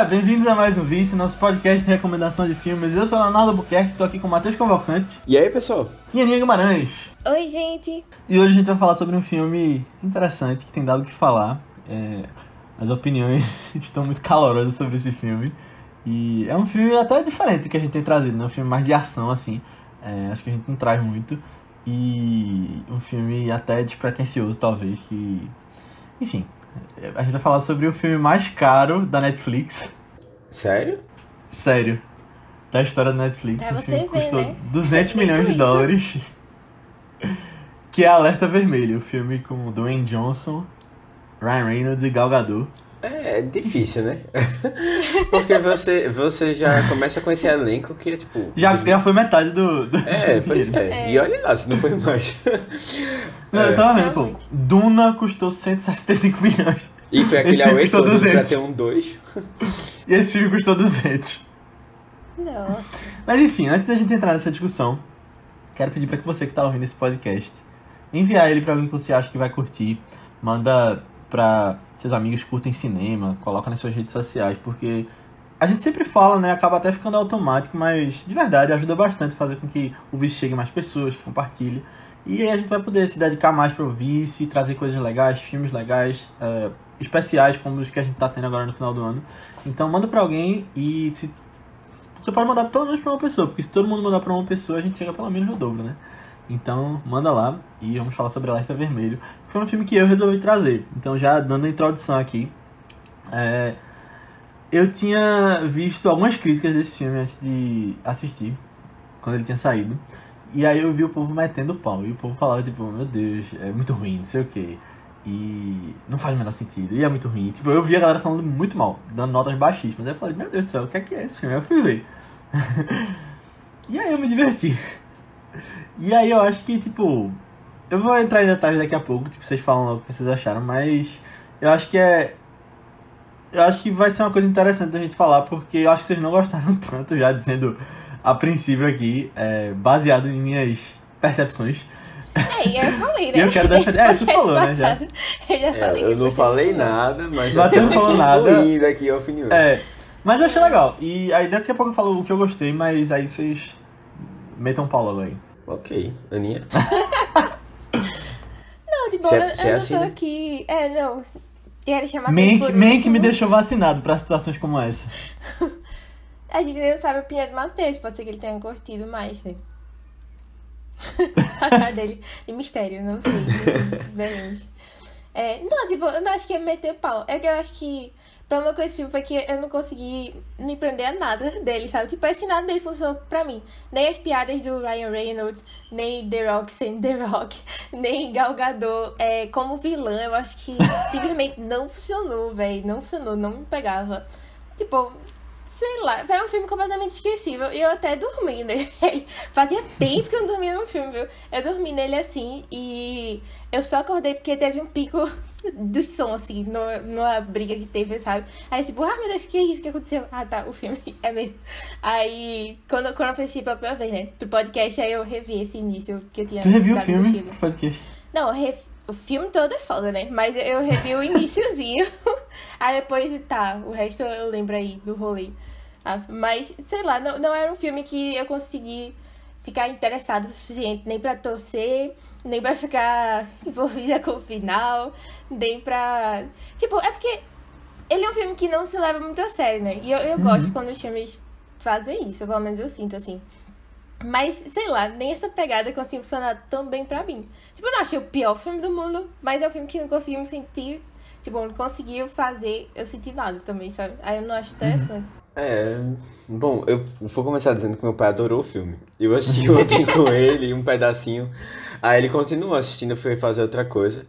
Galera, bem-vindos a mais um Vice, nosso podcast de recomendação de filmes. Eu sou o Leonardo Buquerque, tô aqui com o Matheus Convalcante E aí, pessoal? e Aninha Guimarães. Oi, gente. E hoje a gente vai falar sobre um filme interessante que tem dado o que falar. É, as opiniões estão muito calorosas sobre esse filme. E é um filme até diferente do que a gente tem trazido, né? Um filme mais de ação, assim. É, acho que a gente não traz muito. E um filme até despretensioso, talvez, que... Enfim, a gente vai falar sobre o filme mais caro da Netflix. Sério? Sério. Da história da Netflix. Pra um você filme ver, custou né? 200 Você milhões de dólares. Que é Alerta Vermelho, o filme com Dwayne Johnson, Ryan Reynolds e Gal Gadot. É, é difícil, né? Porque você, você já começa com esse elenco que é tipo. Já, já foi metade do, do É, pois dinheiro. é. E olha lá, se não foi mais. Não, eu É. tava vendo, pô. Realmente. Duna custou 165 milhões. E foi aquele away todo pra 200. ter um 2. E esse filme custou 200. Nossa. Mas enfim, antes da gente entrar nessa discussão, quero pedir para que você que tá ouvindo esse podcast, enviar ele para alguém que você acha que vai curtir, manda para seus amigos que curtem cinema, coloca nas suas redes sociais, porque a gente sempre fala, né, acaba até ficando automático, mas de verdade ajuda bastante fazer com que o Vice chegue a mais pessoas, que compartilhe. E aí a gente vai poder se dedicar mais para o Vice, trazer coisas legais, filmes legais, eh, especiais como os que a gente tá tendo agora no final do ano. Então manda para alguém e se você pode mandar pelo menos pra uma pessoa, porque se todo mundo mandar pra uma pessoa, a gente chega pelo menos no dobro, né? Então, manda lá e vamos falar sobre Alerta Vermelho. que Foi um filme que eu resolvi trazer. Então, já dando a introdução aqui, é, eu tinha visto algumas críticas desse filme antes de assistir, quando ele tinha saído. E aí eu vi o povo metendo pau. E o povo falava, tipo, meu Deus, é muito ruim, não sei o quê. E não faz o menor sentido. E é muito ruim. Tipo, eu vi a galera falando muito mal, dando notas baixíssimas. Aí eu falei, meu Deus do céu, o que é que é esse filme? Aí eu fui ver. e aí eu me diverti. E aí eu acho que, tipo, eu vou entrar em detalhes daqui a pouco, tipo, vocês falam o que vocês acharam, mas eu acho que é. Eu acho que vai ser uma coisa interessante da gente falar, porque eu acho que vocês não gostaram tanto, já dizendo a princípio aqui, é, baseado em minhas percepções. É, e eu falei, né? Eu quero defender- é, tu falou, né, já. Eu já É, falei eu que não falei nada, mas você não falou nada. Aqui a opinião. É, mas eu achei legal. E aí daqui a pouco eu falo o que eu gostei, mas aí vocês metam pau logo aí. Ok, Aninha. Não, de boa, Se eu, é- se é eu não assim, tô né? aqui. É, não. Quero chamar Man, por que- Man que último. me deixou vacinado pra situações como essa. A gente não sabe a opinião do Matheus, pode ser que ele tenha curtido mais, né? a cara dele de mistério, não sei. Diferente. É, não, tipo, eu não acho que é meter pau. É que eu acho que o problema com esse filme foi que eu não consegui me prender a nada dele, sabe? Tipo, parece que nada dele funcionou pra mim. Nem as piadas do Ryan Reynolds, nem The Rock sendo The Rock, nem Gal Gadot é, como vilã. Eu acho que simplesmente não funcionou, velho. Não funcionou, não me pegava. Tipo, sei lá, foi um filme completamente esquecível. E eu até dormi nele. Fazia tempo que eu não dormia num filme, viu? Eu dormi nele assim e eu só acordei porque teve um pico do som, assim, no, numa briga que teve, sabe? Aí, tipo, ah, meu Deus, que é isso que aconteceu? Ah, tá, o filme é mesmo. Aí, quando, quando eu assisti pela primeira vez, né, pro podcast, aí eu revi esse início que eu tinha Tu reviu o filme? Podcast. Não, eu o filme todo é foda, né? Mas eu revi o iniciozinho. aí depois, tá, o resto eu lembro aí do rolê. Ah, Mas, sei lá, não, não era um filme que eu consegui ficar interessado o suficiente nem pra torcer, nem pra ficar envolvida com o final, nem pra. Tipo, é porque ele é um filme que não se leva muito a sério, né? E eu, eu gosto quando os filmes fazem isso, pelo menos eu sinto assim. Mas, sei lá, nem essa pegada conseguiu funcionar tão bem pra mim. Tipo, eu não achei o pior filme do mundo, mas é um filme que não conseguiu me sentir. Tipo, não conseguiu fazer eu sentir nada também, sabe? Aí eu não acho interessante. É. Bom, eu vou começar dizendo que meu pai adorou o filme. Eu assisti ontem com ele, um pedacinho. Aí ele continuou assistindo, foi fazer outra coisa.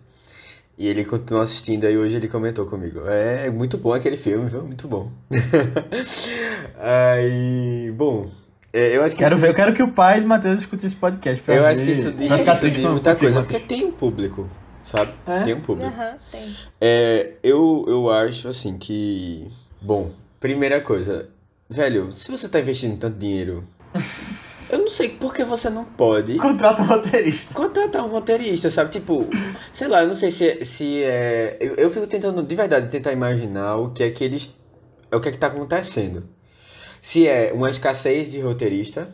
E ele continuou assistindo, aí hoje ele comentou comigo. É muito bom aquele filme, viu? Muito bom. aí. Bom, é, eu acho que Quero isso- ver, eu quero que o pai de Matheus escute esse podcast. pra Eu ver- acho que isso diz, isso diz muita coisa, porque Matheus. tem um público, sabe? É? Tem um público. Aham, tem. É, eu, eu acho assim que. Bom, primeira coisa, velho, se você tá investindo tanto dinheiro, eu não sei por que você não pode Contrata um roteirista. contratar um roteirista, sabe? Tipo, sei lá, eu não sei se, se é. Eu, eu fico tentando, de verdade, tentar imaginar o que é que eles. é o que é que tá acontecendo. Se é uma escassez de roteirista,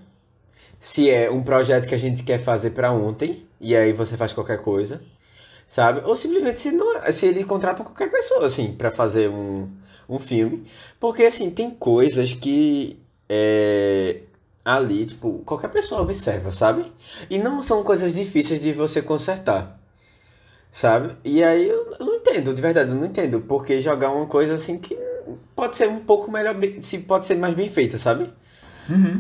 se é um projeto que a gente quer fazer pra ontem, e aí você faz qualquer coisa, sabe? Ou simplesmente se, não, se ele contrata qualquer pessoa, assim, pra fazer um, um filme. Porque, assim, tem coisas que é, ali, tipo, qualquer pessoa observa, sabe? E não são coisas difíceis de você consertar, sabe? E aí eu não entendo, de verdade, eu não entendo. Porque jogar uma coisa assim que pode ser um pouco melhor, se pode ser mais bem feita, sabe? Uhum.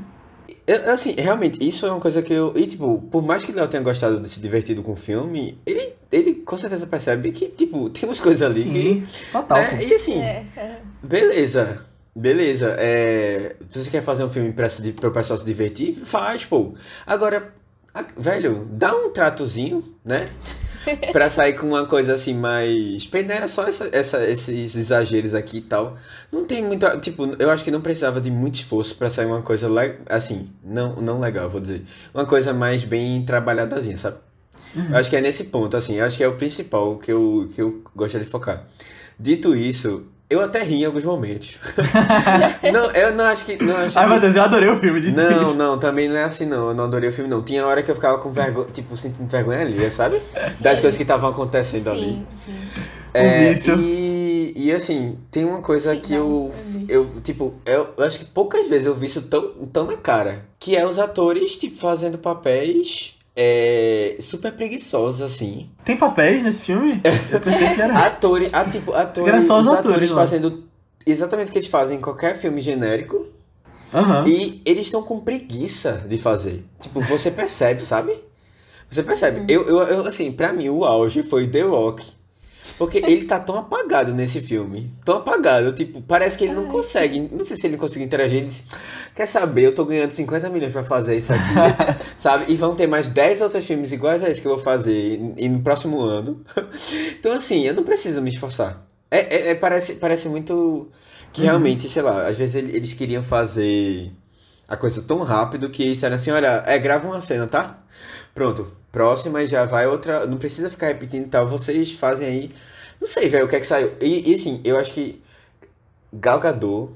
Eu- assim, realmente, isso é uma coisa que eu. E, tipo, por mais que Léo tenha gostado de se divertido com o filme, ele, ele com certeza percebe que, tipo, tem umas coisas ali que. Sim, total. né? E assim, É, é. beleza. Beleza. É, se você quer fazer um filme pra, se, di- pro pessoal se divertir, faz, pô. Agora, velho, dá um tratozinho, né? Pra sair com uma coisa assim mais. Peneira só essa, essa- esses exageros aqui e tal. Não tem muita. Tipo, eu acho que não precisava de muito esforço pra sair uma coisa le- assim. Não, não legal, vou dizer. Uma coisa mais bem trabalhadazinha, sabe? Eu acho que é nesse ponto, assim. Acho que é o principal que eu, que eu gostaria de focar. Dito isso, eu até ri em alguns momentos. não, eu não acho que. Não acho Ai, que- meu Deus, eu adorei o filme de não, isso. não, também não é assim não. Eu não adorei o filme, não. Tinha hora que eu ficava com vergonha, tipo, sentindo vergonha ali, sabe? Das coisas que estavam acontecendo ali. Sim, sim. É, e, e assim, tem uma coisa Sim, que não, eu, eu eu, tipo, eu, eu acho que poucas vezes eu vi isso tão, tão na cara. Que é os atores, tipo, fazendo papéis é, super preguiçosos, assim. Tem papéis nesse filme? Eu pensei que era. Atores, a, tipo, atores, Era só os os atores atores fazendo exatamente o que eles fazem em qualquer filme genérico. Aham. E eles estão com preguiça de fazer. Tipo, você percebe, sabe? Você percebe. Eu, eu, eu, assim, pra mim, o auge foi The Rock. Porque ele tá tão apagado nesse filme. Tão apagado. Tipo, parece que ele não Ai, consegue. Não sei se ele consegue interagir. Ele disse, quer saber, eu tô ganhando 50 milhões pra fazer isso aqui. sabe? E vão ter mais 10 outros filmes iguais a esse que eu vou fazer e no próximo ano. então, assim, eu não preciso me esforçar. É, é- é- parece, parece muito que realmente, sei lá, às vezes ele- eles queriam fazer a coisa tão rápido que disseram assim, olha, é, grava uma cena, tá? Pronto, próxima e já vai outra, não precisa ficar repetindo e tal, vocês fazem aí, não sei, velho, o que é que saiu. E, e assim, eu acho que Gal Gadot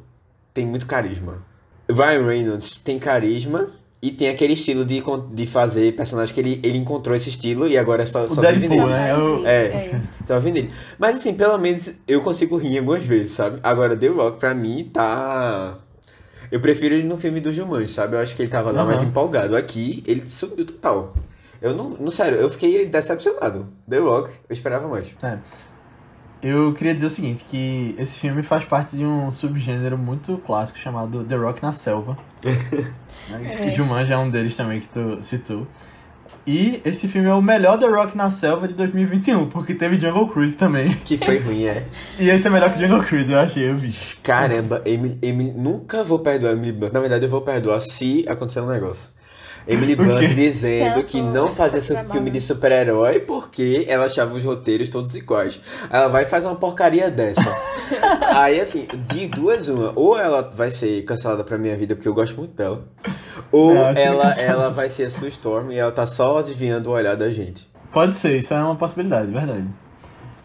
tem muito carisma. Ryan Reynolds tem carisma e tem aquele estilo de, de fazer personagem que ele, ele encontrou esse estilo e agora é só, O só vive Deadpool, nele. né? Eu- É. Só vive nele. Mas assim, pelo menos eu consigo rir algumas vezes, sabe? Agora, The Rock, pra mim, tá. Eu prefiro ele no filme do Jumanji, sabe? Eu acho que ele tava lá Aham. mais empolgado. Aqui, ele subiu total. Eu não, não sério, eu fiquei decepcionado. The Rock, eu esperava mais. É. Eu queria dizer o seguinte, que esse filme faz parte de um subgênero muito clássico chamado The Rock na Selva. né? É. Jumanji é um deles também que tu citou. E esse filme é o melhor The Rock na Selva de 2021, porque teve Jungle Cruise também. Que foi ruim, é. E esse é melhor que Jungle Cruise, eu achei, eu vi. Caramba, Emily, Emily, nunca vou perdoar Emily Blunt. Na verdade, eu vou perdoar se acontecer um negócio. Emily Blunt dizendo que não fazia pra filme de super-herói porque ela achava os roteiros todos iguais. Aí Ela vai e faz uma porcaria dessa. Aí, assim, de duas, uma. Ou ela vai ser cancelada pra minha vida porque eu gosto muito dela. Ou ela, ela vai ser a Sue Storm e ela tá só adivinhando o olhar da gente. Pode ser, isso é uma possibilidade, verdade.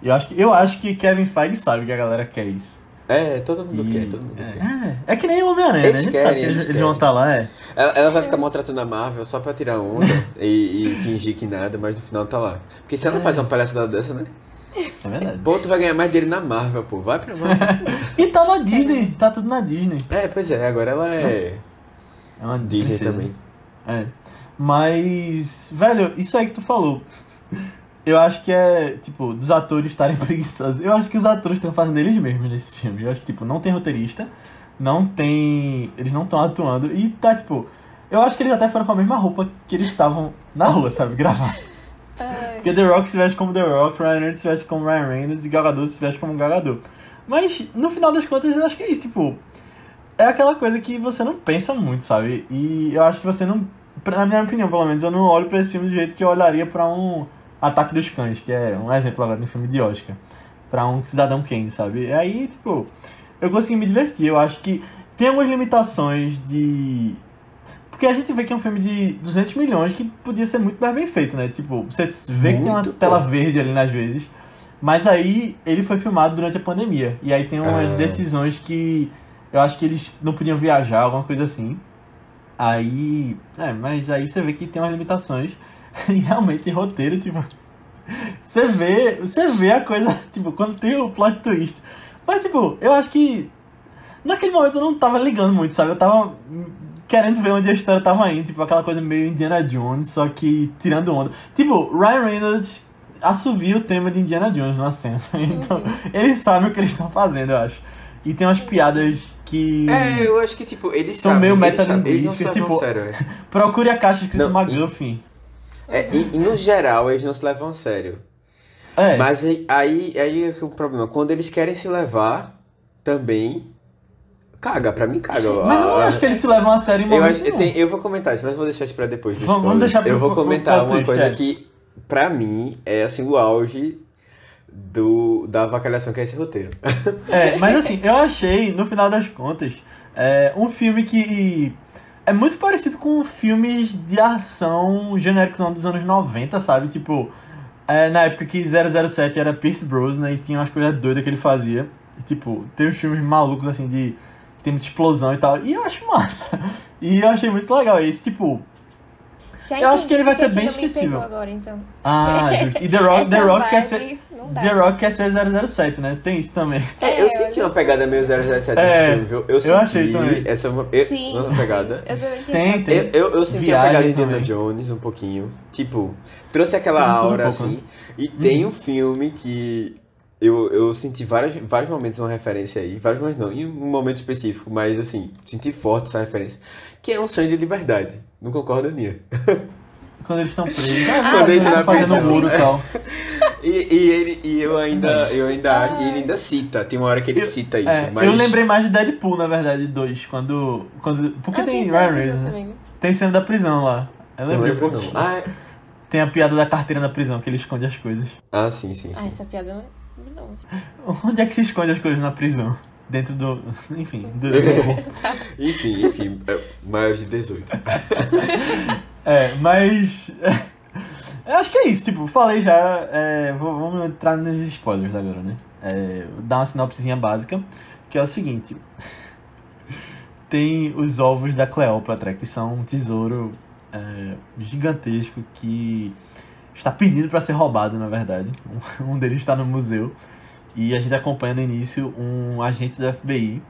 E eu acho que, eu acho que Kevin Feige sabe que a galera quer isso. É, todo mundo E- quer, todo mundo quer. é, é, é que nem o Homem-Aranha, né? A Eles gente querem, sabe que eles, vão estar lá, é. Ela, ela vai ficar maltratando a Marvel só pra tirar onda e, e fingir que nada, mas no final tá lá. Porque se ela não faz uma palhaçada dessa, né? É verdade. Pô, tu vai ganhar mais dele na Marvel, pô. Vai pra Marvel. E tá na Disney, tá tudo na Disney. é, pois é, agora ela é É uma Disney princesa. também. É. Mas, velho, isso aí que tu falou. Eu acho que é, tipo, dos atores estarem preguiçosos. Eu acho que os atores estão fazendo eles mesmos nesse filme. Eu acho que, tipo, não tem roteirista, não tem. Eles não estão atuando. E tá, tipo. Eu acho que eles até foram com a mesma roupa que eles estavam na rua, sabe? Gravar. Porque The Rock se veste como The Rock, Ryan Reynolds se veste como Ryan Reynolds e Gal Gadot se veste como Gal Gadot. Mas, no final das contas, eu acho que é isso, tipo... É aquela coisa que você não pensa muito, sabe? E eu acho que você não... Na minha opinião, pelo menos, eu não olho pra esse filme do jeito que eu olharia pra um Ataque dos Cães, que é um exemplo agora no filme de Oscar. Pra um Cidadão Kane, sabe? E aí, tipo... Eu consegui me divertir. Eu acho que tem algumas limitações de... Porque a gente vê que é um filme de 200 milhões que podia ser muito mais bem feito, né? Tipo, você vê que tem uma Muito tela bom. verde ali nas vezes. Mas aí ele foi filmado durante a pandemia. E aí tem umas Ah. decisões que Eu acho que eles não podiam viajar, alguma coisa assim. Aí. É, mas aí você vê que tem umas limitações. E realmente roteiro, tipo. Você vê. Você vê a coisa, tipo, quando tem o plot twist. Mas tipo, eu acho que. Naquele momento eu não tava ligando muito, sabe? Eu tava querendo ver onde a história tava indo, tipo, aquela coisa meio Indiana Jones, só que tirando onda. Tipo, Ryan Reynolds assovia o tema de Indiana Jones na cena. Então, eles sabem o que eles estão fazendo, eu acho. E tem umas piadas que. É, eu acho que, tipo, eles São sabem, meio metalinguísticas, tipo- sério, é. Procure a caixa escrito Não, McGuffin. É, e, e no geral, eles não se levam a sério. É. Mas aí, aí, é que o problema. Quando eles querem se levar, também. Caga, pra mim caga. Mas eu não acho que eles se levam a sério em Eu, acho, tem- eu vou comentar isso, mas eu vou deixar isso pra depois. Vamos- deixar pro- Eu vou comentar uma coisa é. que, pra mim, é assim o auge do, da avacalhação que é esse roteiro. É, mas assim, eu achei, no final das contas, é, um filme que é muito parecido com filmes de ação genéricos dos anos 90, sabe? Tipo, é, na época que 007 era Pierce Brosnan e tinha umas coisas doidas que ele fazia. E, tipo, tem uns filmes malucos, assim, de... que tem muita explosão e tal. E eu acho massa. E eu achei muito legal esse, tipo... Já Eu acho que ele vai ser bem esquecível. agora, então. Ah, justo. E The Rock, The Rock quer ser... The Rock quer ser 007, né? Tem isso também. É, eu É, senti olha uma pegada meio 007 É, nesse filme, viu? Eu, senti achei também. essa uma, eu, Sim, uma pegada. sim, eu também. Tem, tem. Eu, eu, eu senti Viagem a pegada de Indiana. Jones um pouquinho. Tipo, trouxe aquela um aura pouco, assim. né? E tem um filme que eu, eu senti vários, vários momentos uma referência aí. Vários momentos não, em um momento específico, mas assim, senti forte essa referência. Que é um sonho de liberdade. Não concorda, Nia? Quando eles estão presos. Quando eles na fazendo prisão. muro e tal. E, e ele e eu ainda, eu ainda, e ele ainda cita. Tem uma hora que ele Eu- cita isso. É, mas Eu lembrei mais de Deadpool, na verdade, 2, quando, quando... Porque Ah, tem tem Ryan cena Reynolds, né? também. Tem cena da prisão lá. Eu Não lembrei um lembro pouquinho. não. Ah, é- Tem a piada da carteira na prisão, que ele esconde as coisas. ah, sim, sim. Ah, sim. essa piada não. não. Onde é que se esconde as coisas na prisão? Dentro do... Enfim, do... enfim, enfim, é, maior de 18. É, mas... Eu acho que é isso, tipo, falei já, é, vamos entrar nos spoilers agora, né? É, dar uma sinopsezinha básica, que é o seguinte. Tem os ovos da Cleópatra, que são um tesouro é, gigantesco que está pedindo para ser roubado, na verdade. Um deles está no museu. E a gente acompanha no início um agente do FBI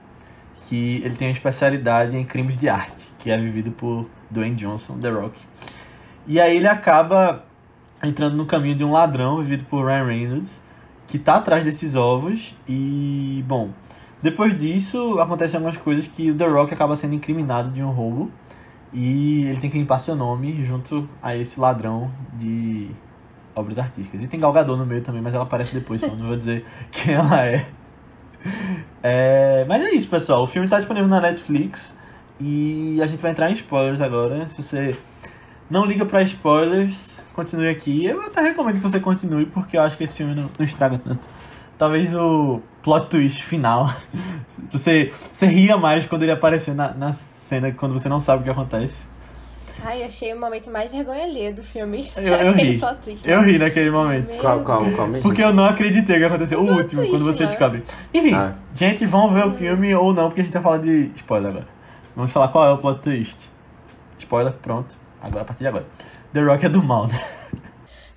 que ele tem uma especialidade em crimes de arte, que é vivido por Dwayne Johnson, The Rock. E aí ele acaba entrando no caminho de um ladrão vivido por Ryan Reynolds, que tá atrás desses ovos e, bom, depois disso acontecem algumas coisas que o The Rock acaba sendo incriminado de um roubo e ele tem que limpar seu nome junto a esse ladrão de obras artísticas. E tem Gal Gadot no meio também, mas ela aparece depois, só não vou dizer quem ela é. É, mas é isso, pessoal. O filme está disponível na Netflix e a gente vai entrar em spoilers agora. Se você não liga para spoilers, continue aqui. Eu até recomendo que você continue, porque eu acho que esse filme não, não estraga tanto. Talvez o plot twist final. Você, você ria mais quando ele aparecer na, na cena, quando você não sabe o que acontece. Ai, achei o momento mais vergonha alheia do filme. Eu- eu ri. Eu ri naquele momento. Meu Calma, calma, calma. Porque eu não acreditei que aconteceu. O Plot último, twist, quando você né? descobre. Enfim, Ah. gente, vamos ver o filme ou não, porque a gente vai falar de spoiler agora. Vamos falar qual é o plot twist. Spoiler, pronto. Agora, a partir de agora. The Rock é do mal, né?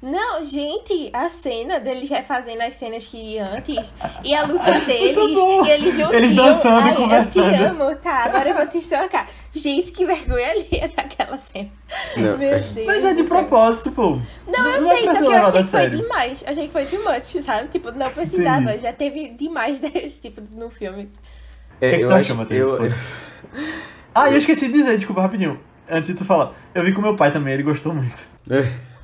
Não, gente, a cena deles refazendo as cenas que antes e a luta deles e eles juntinhos. Eles dançando e conversando. Eu te amo, tá? Agora eu vou te estocar. Gente, que vergonha alheia daquela cena. Não, Meu é- Deus. Mas é de propósito, pô. Não, eu é sei, pra só que eu achei a que foi demais. Achei que foi too much, sabe? Tipo, não precisava. Entendi. Já teve demais desse tipo no filme. é, que que eu tu achou, Matheus, eu? Ah, e eu esqueci de dizer, desculpa, rapidinho. Antes de tu falar. Eu vi com meu pai também, ele gostou muito.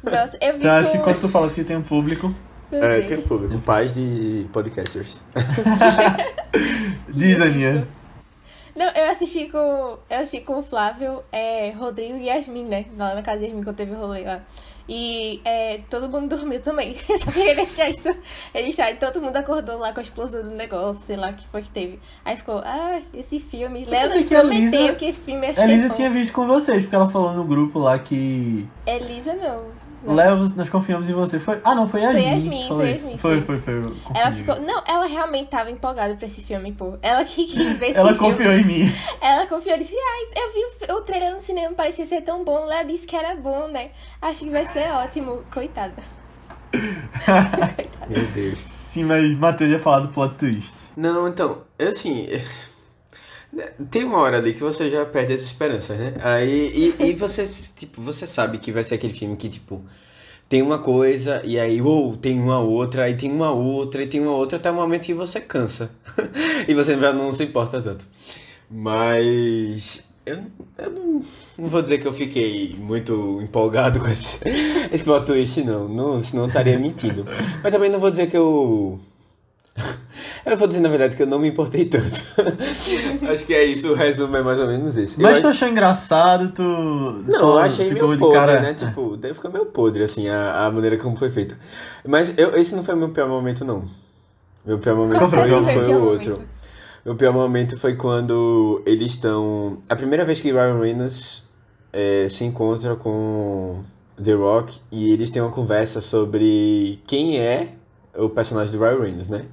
Nossa, eu vi Então acho que com... quando tu falou que tem um público, É, tem público, pais de podcasters. diz, Aninha. Não, eu assisti com. Eu assisti com o Flávio, é, Rodrigo e Yasmin, né? Lá na casa de Yasmin, quando teve o rolê lá. E é, todo mundo dormiu também. Eu só queria deixar isso registrado. Todo mundo acordou lá com a explosão do negócio, sei lá o que foi que teve. Aí ficou, ah, esse filme. Léo nos que a prometeu Lisa- que esse filme ia A ser Elisa bom. tinha visto com vocês, porque ela falou no grupo lá que. Elisa não. Léo, nós confiamos em você. Foi... Ah, não, foi a Foi Yasmin. Foi. Yasmin, Foi, foi. foi, foi. Ela ficou. Não, ela realmente tava empolgada pra esse filme, pô. Ela que quis ver esse Ela filme. confiou em mim. Ela confiou e disse: Ai, eu vi o, trailer no cinema, parecia ser tão bom. Léo disse que era bom, né? Acho que vai ser ótimo. Coitada. Meu Deus. Sim, mas Matheus ia falar do plot twist. Não, então, eu, assim. Tem uma hora ali que você já perde as esperanças, né? Aí, e, e você, tipo, você sabe que vai ser aquele filme que, tipo, tem uma coisa, e aí, ou tem uma outra, aí tem uma outra, e tem uma outra, até o momento que você cansa. e você já não se importa tanto. Mas. Eu, eu não, não vou dizer que eu fiquei muito empolgado com esse, esse plot twist, não. não. Senão eu estaria mentindo. Mas também não vou dizer que eu. Eu vou dizer, na verdade, que eu não me importei tanto. Acho que é isso, o resumo é mais ou menos esse. Mas eu tu achou engraçado, tu. não, só eu achei ficou meio de podre, cara. né? Tipo, daí fica meio podre, assim, a, a maneira como foi feita. Mas eu, esse não foi o meu pior momento, não. Meu pior momento Qual foi, foi o outro. momento? Meu pior momento foi quando eles estão... A primeira vez que Ryan Reynolds é, se encontra com The Rock e eles têm uma conversa sobre quem é o personagem do Ryan Reynolds, né?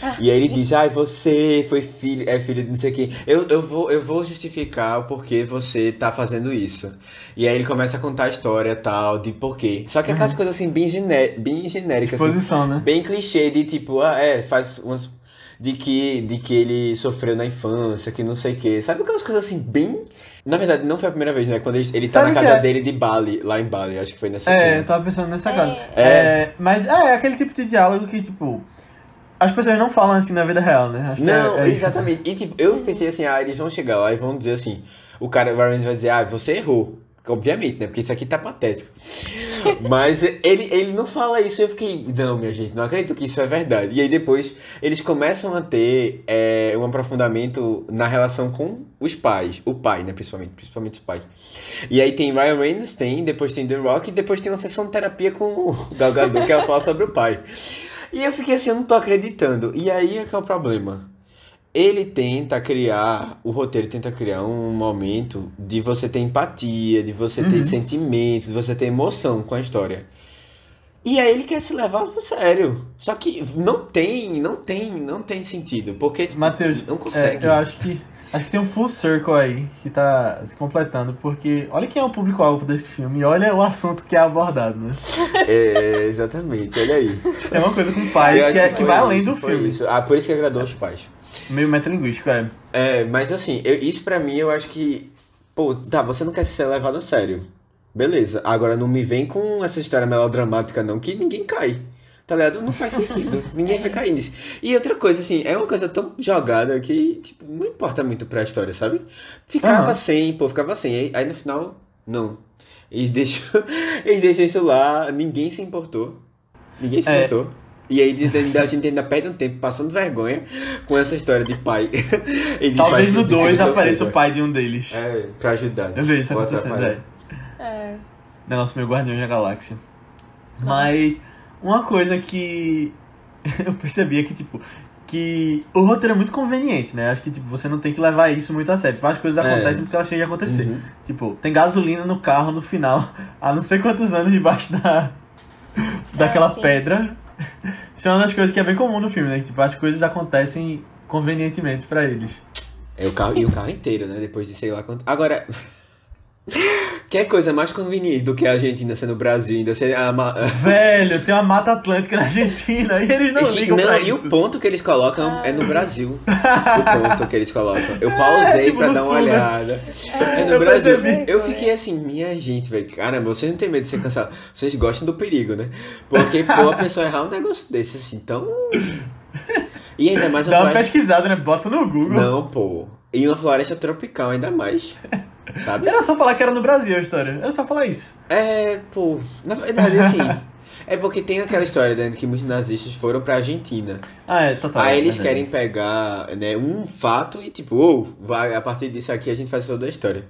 Ah, E aí ele diz, ai, você foi filho, é filho de não sei quem. Eu, eu, vou, eu vou justificar o porquê você tá fazendo isso. E aí ele começa a contar a história tal, de porquê. Só que aquelas coisas assim, bem, gené bem genéricas, assim, Exposição, né? bem clichê, de tipo, ah, é, faz umas. De que, de que ele sofreu na infância, que não sei o quê. Sabe aquelas coisas assim, bem. Na verdade, não foi a primeira vez, né? Quando ele, ele tá Sabe na casa é? dele de Bali, lá em Bali, acho que foi nessa É, cena. eu tava pensando nessa É. casa. É. É, mas é, é aquele tipo de diálogo que, tipo, as pessoas não falam assim na vida real, né? Acho que Não, é, é isso. exatamente. E tipo, eu pensei assim, ah, eles vão chegar lá e vão dizer assim, o cara, o Ryan vai dizer, ah, você errou. Obviamente, né? Porque isso aqui tá patético. Mas ele, ele não fala isso. Eu fiquei, não, minha gente, não acredito que isso é verdade. E aí depois eles começam a ter é, um aprofundamento na relação com os pais. O pai, né? Principalmente, principalmente os pais. E aí tem Ryan Reynolds, tem, depois tem The Rock, e depois tem uma sessão de terapia com o Gal Gadot, que ela fala sobre o pai. E eu fiquei assim, eu não tô acreditando. E aí é que é o problema. Ele tenta criar, o roteiro tenta criar um momento de você ter empatia, de você ter Uhum. sentimentos, de você ter emoção com a história. E aí ele quer se levar a sério. Só que não tem, não tem, não tem sentido. Porque tipo, Matheus, não é, consegue. eu acho que acho que tem um full circle aí que tá se completando, porque olha quem é o público-alvo desse filme e olha o assunto que é abordado, né? É, exatamente, olha aí. Tem uma coisa com pais que, é, que foi vai além do filme. isso. Ah, por isso que agradou os pais. Meio metalinguístico, é. É, mas assim, eu- isso pra mim eu acho que. Pô, tá, você não quer ser levado a sério. Beleza. Agora não me vem com essa história melodramática, não, que ninguém cai. Tá ligado? Não faz sentido. ninguém vai cair nisso. E outra coisa, assim, é uma coisa tão jogada que, tipo, não importa muito pra história, sabe? Ficava Aham. sem, pô, ficava sem. Aí, aí no final, não. Eles deixam, eles deixam isso lá, ninguém se importou. Ninguém se É. E aí a gente ainda perde um tempo passando vergonha com essa história de pai. e de Talvez no de filho 2 sofrido. apareça o pai de um deles. É, pra ajudar. Eu vejo isso Ou acontecendo, é. É. Negócio meu Guardião da Galáxia. Mas uma coisa que eu percebi é que, tipo, que o roteiro é muito conveniente, né? Acho que, tipo, você não tem que levar isso muito a sério. Tipo, as coisas É. acontecem porque elas têm de acontecer. Uhum. Tipo, tem gasolina no carro no final, há não sei quantos anos debaixo da, daquela sim. pedra. Isso é uma das coisas que é bem comum no filme, né? Que, tipo, as coisas acontecem convenientemente pra eles. É o carro, e o carro inteiro, né? Depois de sei lá quanto. Agora. Que coisa mais conveniente do que a Argentina ser no Brasil, ainda ser a. ma- Velho, tem uma Mata Atlântica na Argentina e eles não E- ligam não, pra e isso. o ponto que eles colocam é no Brasil. o ponto que eles colocam. Eu pausei tipo pra dar uma sul, né? olhada. É no eu Brasil. percebi. Eu fiquei assim, minha gente, velho. Caramba, vocês não tem medo de ser cansado. Vocês gostam do perigo, né? Porque, pô, a pessoa errar um negócio desse assim, tão. E ainda mais Dá uma floresta- pesquisada, né? Bota no Google. Não, pô. E uma floresta tropical, ainda mais. Sabe? Era só falar que era no Brasil a história. Era só falar isso. É, pô, na verdade, assim. é porque tem aquela história, né, que muitos nazistas foram pra Argentina. Ah, é, total. Aí é eles querem pegar, né, um fato e tipo, ou, vai, a partir disso aqui a gente faz toda a história.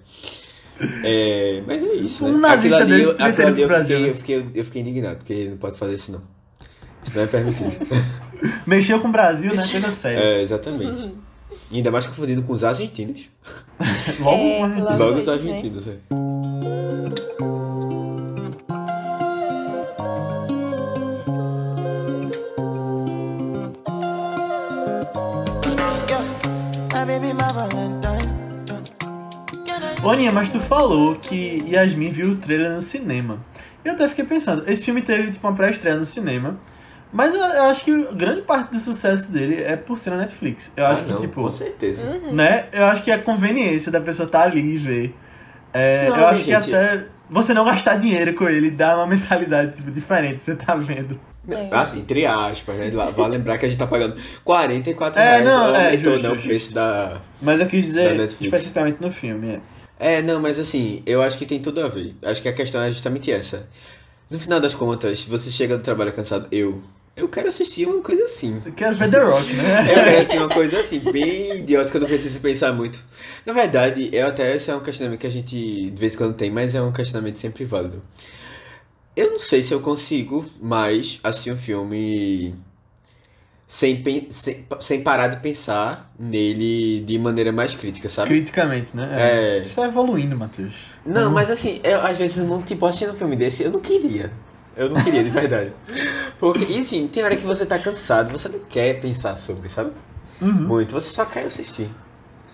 É, mas é isso, né? Um nazista Aquilo ali, eu, aquilo ali eu, Brasil, fiquei, né? eu, fiquei, eu fiquei indignado, porque não pode fazer isso não. Isso não é permitido. Mexeu com o Brasil, né? Coisa séria. é, exatamente. Ainda mais confundido com os argentinos. logo, é, argentinos. logo, os argentinos. Né? É. Aninha, mas tu falou que Yasmin viu o trailer no cinema. Eu até fiquei pensando, esse filme teve tipo uma pré-estreia no cinema mas eu, eu acho que grande parte do sucesso dele é por ser na Netflix. Eu acho Ah, que, não, tipo, Com certeza. né? Eu acho que a conveniência da pessoa estar ali e ver. É, Não, eu acho gente. que até você não gastar dinheiro com ele dá uma mentalidade tipo, diferente, você tá vendo. É. Assim, entre aspas, né? Vale lembrar que a gente tá pagando 44 É, reais. não, é, aumentou, justo, né, o justo. preço da... Mas eu quis dizer especificamente no filme. É. É, não, mas assim, eu acho que tem tudo a ver. Acho que a questão é justamente essa. No final das contas, você chega do trabalho cansado, eu... Eu quero assistir uma coisa assim. Eu quero ver The Rock, né? Eu quero assistir uma coisa assim, bem idiota, que eu não preciso pensar muito. Na verdade, eu até, esse é um questionamento que a gente de vez em quando tem, mas é um questionamento sempre válido. Eu não sei se eu consigo mais assistir um filme sem, sem, sem parar de pensar nele de maneira mais crítica, sabe? Criticamente, né? É. Você está evoluindo, Matheus. Não, mas assim, eu, às vezes eu não, tipo, assistindo um filme desse, eu não queria. Eu não queria, de verdade. Porque, e assim, tem hora que você tá cansado, você não quer pensar sobre, sabe? Uhum. Muito, você só quer assistir.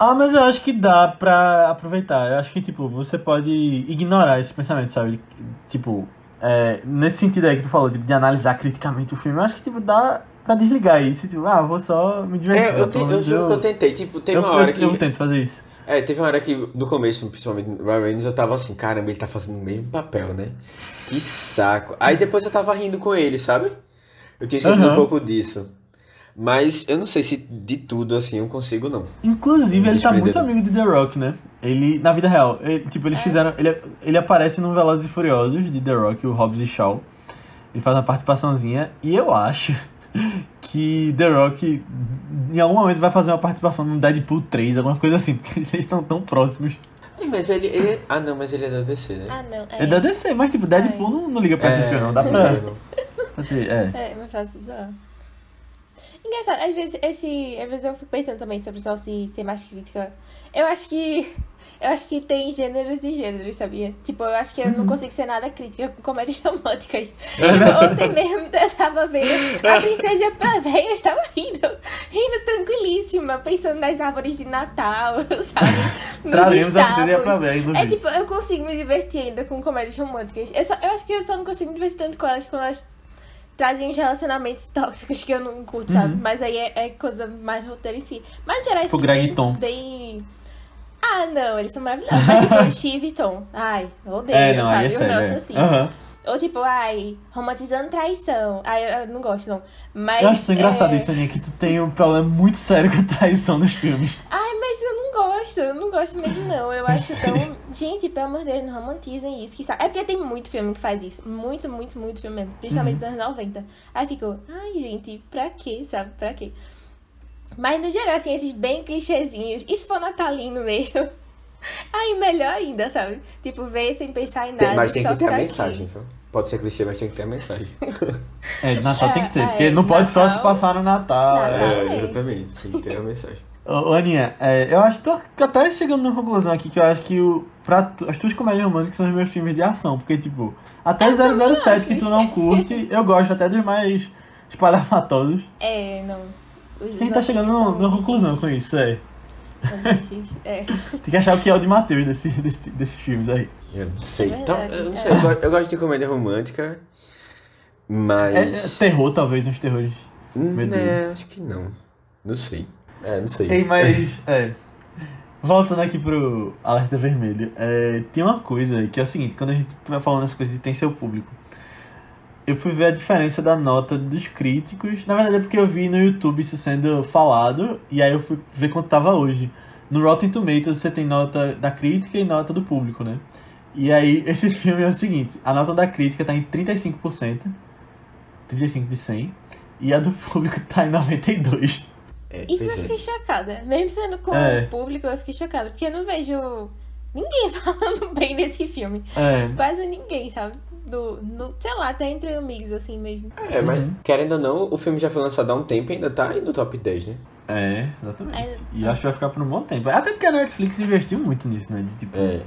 Ah, mas eu acho que dá pra aproveitar. Eu acho que, tipo, você pode ignorar esse pensamento, sabe? Tipo, é, nesse sentido aí que tu falou, tipo, de analisar criticamente o filme, eu acho que, tipo, dá pra desligar isso. Tipo, ah, vou só me divertir. É, eu, te, eu juro que eu tentei, tipo, eu, uma hora eu- que. eu tento fazer isso. É, teve uma hora que, no começo, principalmente no Ryan Reynolds, eu tava assim, caramba, ele tá fazendo o mesmo papel, né? Que saco. Aí depois eu tava rindo com ele, sabe? Eu tinha esquecido Aham. um pouco disso. Mas eu não sei se de tudo, assim, eu consigo, não. Inclusive, ele tá muito amigo de The Rock, né? Ele, na vida real, ele- tipo, É. eles fizeram. Ele, ele aparece no Velozes e Furiosos de The Rock, o Hobbs e Shaw. Ele faz uma participaçãozinha e eu acho que The Rock em algum momento vai fazer uma participação no Deadpool 3, alguma coisa assim, porque eles estão tão próximos. Mas ele, ele- Ah, não, mas ele é da DC, né? Ah, não. É, É da DC, mas tipo, Deadpool não, não liga pra esse filme, não. Dá pra. é. É, mais fácil zoar. Engraçado, às vezes esse. Às vezes eu fico pensando também sobre só se ser mais crítica. Eu acho que. Eu acho que tem gêneros e gêneros, sabia? Tipo, eu acho que eu não consigo ser nada crítica com comédias românticas. Tipo, ontem mesmo eu tava vendo a princesa pra velha, eu estava rindo. Rindo tranquilíssima, pensando nas árvores de Natal, sabe? Nos Trazemos a princesa no É tipo, eu consigo me divertir ainda com comédias românticas. Eu, só- eu acho que eu só não consigo me divertir tanto com elas quando elas trazem uns relacionamentos tóxicos que eu não curto, sabe? Mas aí é, é coisa mais roteiro em si. Mas geral, Uhum. Tipo assim, bem, bem. Ah, não, eles são maravilhosos. Mas tipo, Steve e Tom. Ai, odeio, É, não, sabe? é sério. é. assim. Aham. Ou tipo, ai, romantizando traição. Ai, eu, não gosto, não. Mas. Eu acho tão engraçado é... isso, Aninha, que tu tem um problema muito sério com a traição nos filmes. Ai, mas eu não gosto, eu não gosto mesmo, não. Eu acho tão. Gente, pelo amor de Deus, não romantizem isso. Que sabe? É porque tem muito filme que faz isso. Muito, muito, muito filme mesmo. Principalmente dos anos 90. Aí ficou, ai, gente, pra quê, sabe? Pra quê? Mas no geral, assim, esses bem clichêzinhos. E se for natalino mesmo? Aí melhor ainda, sabe? Tipo, ver sem pensar em Tem- nada. mas tem só que ter a mensagem, viu? Pode ser clichê, mas tem que ter a mensagem. É, de Natal tem que ter, É, porque é, não pode só Natal- se passar no Natal. Natal. é. É, é. exatamente, tem que ter a mensagem. Ô, ô, Aninha, é, eu acho que tô até chegando numa conclusão aqui que eu acho que o, pra tu- as tuas comédias românticas são os meus filmes de ação, porque, tipo, até Eu também 007 acho que tu isso. não curte, eu gosto até dos mais espalhafatosos. É, não. Os- A gente tá chegando numa são numa conclusão com isso, é. É. Tem que achar o que é o de Matheus desse, desse- desses filmes aí. Eu não sei. É Então, eu não é. sei. Eu, go- eu gosto de comédia romântica, mas. É, é terror, talvez, uns terrores. meu Deus. Né, acho que não. Não sei. É, não sei. Ei, mas, é. Voltando aqui pro Alerta Vermelho, é, tem uma coisa que é o seguinte, quando a gente vai falando essa coisa de tem seu público, eu fui ver a diferença da nota dos críticos. Na verdade é porque eu vi no YouTube isso sendo falado, e aí eu fui ver quanto tava hoje. No Rotten Tomatoes você tem nota da crítica e nota do público, né? E aí esse filme é o seguinte, a nota da crítica tá em 35%, 35 de 100, e a do público tá em 92. É, Isso eu é. fiquei chocada. Mesmo sendo com É. o público, eu fiquei chocada. Porque eu não vejo ninguém falando bem desse filme. É, Quase ninguém, sabe? Do, no, sei lá, até entre amigos, assim mesmo. É, mas Uhum. querendo ou não, o filme já foi lançado há um tempo e ainda tá aí no top 10, né? É, exatamente. É. E acho que vai ficar por um bom tempo. Até porque a Netflix investiu muito nisso, né? De, tipo, É.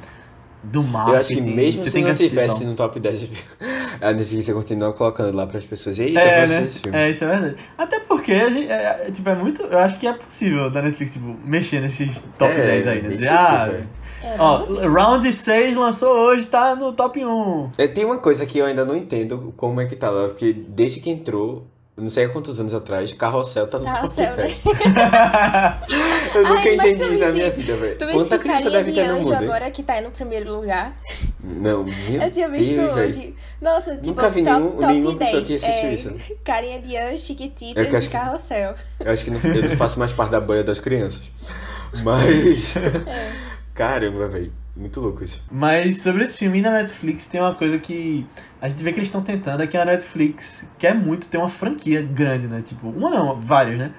do marketing. Eu acho que mesmo você se tem que não assistir, tivesse então. no top 10, a Netflix continua colocando lá pras pessoas. Eita, É, vou né? esse filme. É, isso é verdade. Até porque, a gente, é, é, tipo, é muito. Eu acho que é possível da Netflix, tipo, mexer nesses top É, 10 aí, né? Dizer, possível, ah, é. É, ó. Round 6 lançou hoje, tá no top 1. É, tem uma coisa que eu ainda não entendo como é que tá lá, porque desde que entrou, não sei há quantos anos atrás, Carrossel tá no Carrossel, top né? 10. Eu nunca Ai, entendi isso na minha vida, velho. Quanta criança carinha deve de ter no anjo mundo, hein? agora que tá no primeiro lugar. Não, meu Eu tinha visto Deus, hoje. Nossa, tipo, Nunca vi top, nenhum- top nenhuma 10. pessoa que assistiu é, isso. Carinha de anjo, É chiquititas que eu e acho que- carrossel. Eu acho que não, eu não faço mais parte da bolha das crianças. Mas. É. Caramba, velho. Muito louco isso. Mas sobre esse filme na Netflix tem uma coisa que a gente vê que eles estão tentando é que a Netflix quer muito ter uma franquia grande, né? Tipo, uma não, várias, né?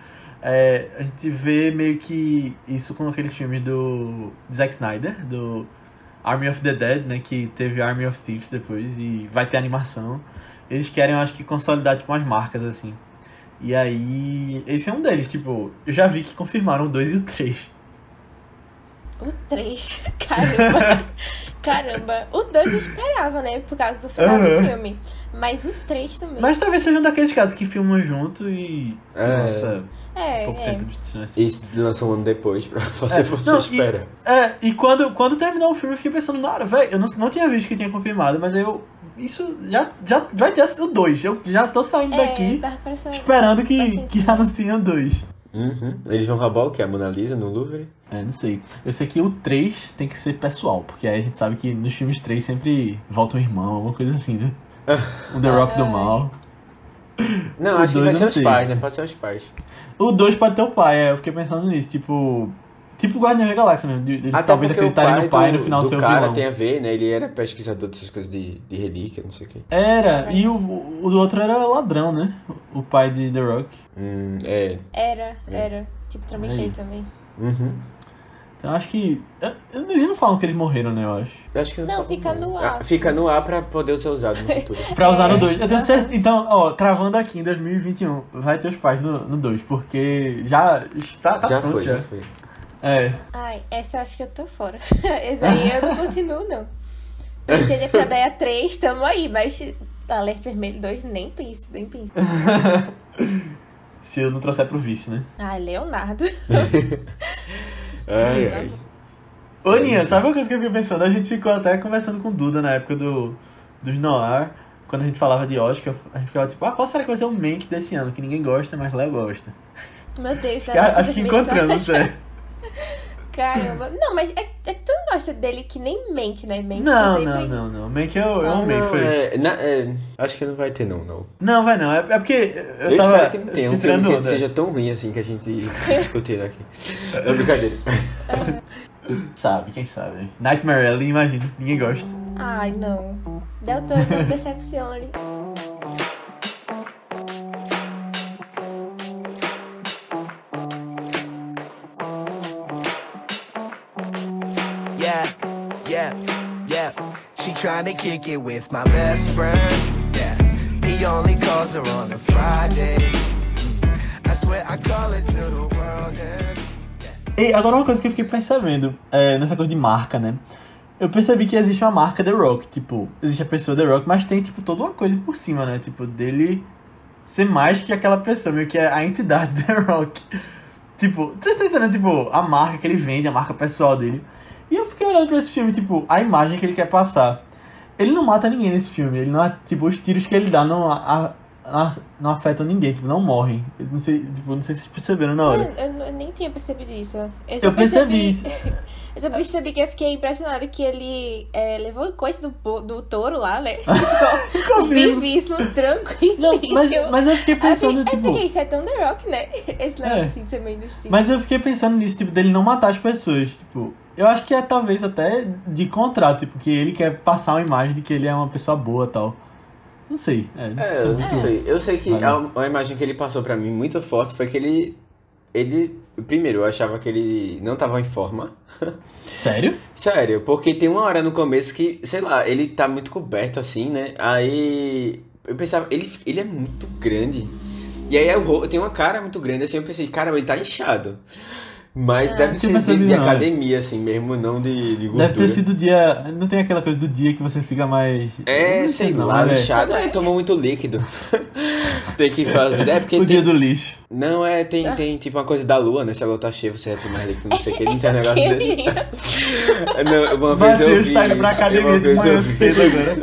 É, a gente vê meio que isso com aqueles filmes do Zack Snyder, do Army of the Dead, né? Que teve Army of Thieves depois e vai ter animação. Eles querem, eu acho que, consolidar tipo umas marcas assim. E aí, esse é um deles, tipo, eu já vi que confirmaram o 2 e o 3. O 3, caramba. caramba. O 2 eu esperava, né? Por causa do final Aham. do filme. Mas o 3 também. Mas talvez seja um daqueles casos que filmam junto e. É. Nossa, é, pouco é. tempo de distância. E lançou um ano depois pra fazer É, você não, espera. E, é, e quando, quando terminou o filme eu fiquei pensando, na hora, velho, eu não, não tinha visto que tinha confirmado, mas eu. Isso já, já vai ter o 2. Eu já tô saindo É, daqui parecendo... esperando que, que anunciem o 2. Uhum. Eles vão roubar o que? A Mona Lisa no Louvre? É, não sei. Eu sei que o 3 tem que ser pessoal, porque aí a gente sabe que nos filmes 3 sempre volta um irmão, alguma coisa assim, né? O The Rock do mal. Não, O acho que dois vai eu ser não os sei. pais, né? Pode ser os pais. O 2 pode ter o pai, é, eu fiquei pensando nisso, tipo. Tipo Guardiões da Galáxia mesmo, eles Até talvez o acreditarem pai no pai do, no final do ser o cara vilão. tem a ver, né? Ele era pesquisador dessas coisas de, de relíquia, não sei o quê. Era, e o, o outro era ladrão, né? O pai de The Rock. Hum, é. Era, era. Tipo, trambiquei Aí. também. Uhum. Então acho que. Eles não falam que eles morreram, né? Eu acho. Eu acho que Não, fala, fica no ar, Ah. Fica no ar pra poder ser usado no futuro. Pra usar É. no 2. Eu tenho certeza. Então, ó, cravando aqui em 2021, vai ter os pais no 2, porque já está tá já pronto foi, já. já foi. É. Ai, essa eu acho que eu tô fora. Esse aí eu não continuo, não. Seja pra Deia 3, tamo aí, mas Alerta Vermelho 2, nem penso, nem penso. Se eu não trouxer pro vice, né? Ai, Leonardo. Ai, ai. Ô, Ninha, isso. sabe uma coisa que eu fiquei pensando? A gente ficou até conversando com o Duda na época do, dos Noir, quando a gente falava de Oscar, a gente ficava tipo, ah, qual será que vai ser o Mank desse ano? Que ninguém gosta, mas Léo gosta. Meu Deus, Acho que, acho que encontramos, é. Caramba. Não, mas é, é que tu não gosta dele que nem Mank, né? Mank Não, sempre... não, não, não. Mank eu, eu Ah, amei, Não, foi. é, na- é, acho que não vai ter, não, não. Não, vai não. É, é porque eu, Eu, tava espero que não tenha um filme que seja tão ruim assim que a gente discutir aqui. Não, brincadeira. Sabe, quem sabe. Nightmare Alley, imagina. Ninguém gosta. Ai, não. Del Toro não decepcione. She tryna kick it with my best friend. Yeah, he only calls her on a Friday. I swear I call it the world ends. E agora uma coisa que eu fiquei percebendo, é, nessa coisa de marca, né? Eu percebi que existe uma marca The Rock, tipo, existe a pessoa The Rock, mas tem, tipo, toda uma coisa por cima, né? Tipo, dele ser mais que aquela pessoa, meio que é a entidade The Rock. Tipo, vocês estão entendendo, tipo, a marca que ele vende, a marca pessoal dele. E eu fiquei olhando pra esse filme, tipo, a imagem que ele quer passar. Ele não mata ninguém nesse filme, ele não, tipo, os tiros que ele dá não, a, a- não afetam ninguém, tipo, não morrem. Eu não sei, tipo, não sei se vocês perceberam na hora. Eu, eu- eu nem tinha percebido isso. Eu, Eu percebi isso. Eu só percebi que eu fiquei impressionada que ele é, levou coisa do, do touro lá, né? Ficou vivíssimo, tranquilo. Não, mas, mas eu fiquei eu pensando, fiquei, aí eu tipo. fiquei, isso é tão The Rock, né? Esse negócio É. assim de ser meio industria. Mas eu fiquei pensando nisso, tipo, dele não matar as pessoas. Tipo, eu acho que é talvez até de contrato, tipo, que ele quer passar uma imagem de que ele é uma pessoa boa e tal. Não sei. É, não sei É, se é eu muito. não sei. Eu sei que a, lá. a imagem que ele passou pra mim muito forte foi que ele. Ele. Primeiro, eu achava que ele não tava em forma. Sério? Sério, porque tem uma hora no começo que, sei lá, ele tá muito coberto assim, né? Aí. Eu pensava, ele, ele é muito grande. E aí eu, tem uma cara muito grande assim, eu pensei, caramba, ele tá inchado. Mas deve Tinha ser pensado de, de não, academia, assim mesmo, não de, de gordura. Deve ter sido dia. Não tem aquela coisa do dia que você fica mais. É, Não sei não, lá, né? lixado. É, tomou muito líquido. tem que fazer. É porque O dia tem- do lixo. Não, é, tem, tem tipo uma coisa da lua, né? Se a lua tá cheia, você retém mais líquido, não sei o que. Não tem um negócio desse. não, uma vez eu Matheus vi tá indo pra academia de eu manhã cedo agora.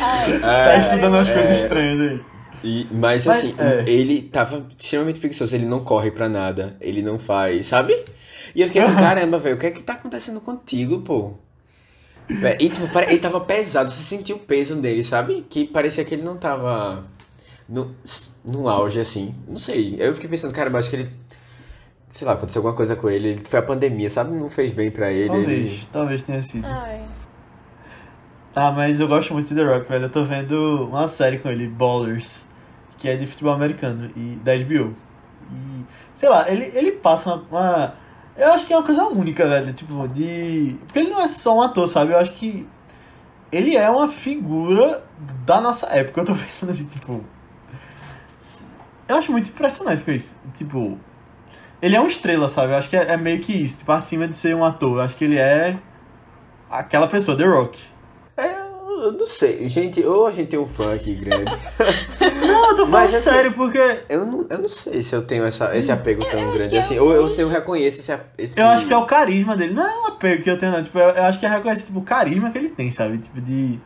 Ai, Tá É, estudando umas é. coisas estranhas aí. E, mas, Mas, assim, é. ele tava extremamente preguiçoso, ele não corre pra nada, ele não faz, sabe? E eu fiquei assim, caramba, velho, o que é que tá acontecendo contigo, pô? E tipo, ele tava pesado, você sentiu o peso dele, sabe? Que parecia que ele não tava no, no auge, assim. Não sei. Eu fiquei pensando, caramba, acho que ele. Sei lá, aconteceu alguma coisa com ele. ele- Foi a pandemia, sabe? Não fez bem pra ele. Talvez, ele- talvez tenha sido. ai. Ah, mas eu gosto muito de The Rock, velho. Eu tô vendo uma série com ele, Ballers, que é de futebol americano, e da HBO. E, sei lá, ele, ele passa uma, uma- Eu acho que é uma coisa única, velho. Tipo, de. Porque ele não é só um ator, sabe? Eu acho que. Ele é uma figura da nossa época. Eu tô pensando assim, tipo. Eu acho muito impressionante com isso. Tipo. Ele é uma estrela, sabe? Eu acho que é, é meio que isso. Tipo, acima de ser um ator. Eu acho que ele é. Aquela pessoa, The Rock. Eu não sei. Gente, ou a gente tem um fã aqui grande. Não, eu tô falando Mas, assim, sério, porque Eu não, eu não sei se eu tenho essa, esse apego tão eu grande é assim. Ou eu, se eu reconheço esse, esse. eu acho que é o carisma dele. Não é um apego que eu tenho, não. Tipo, eu, eu acho que é reconhecer tipo, o carisma que ele tem, sabe? Tipo, de.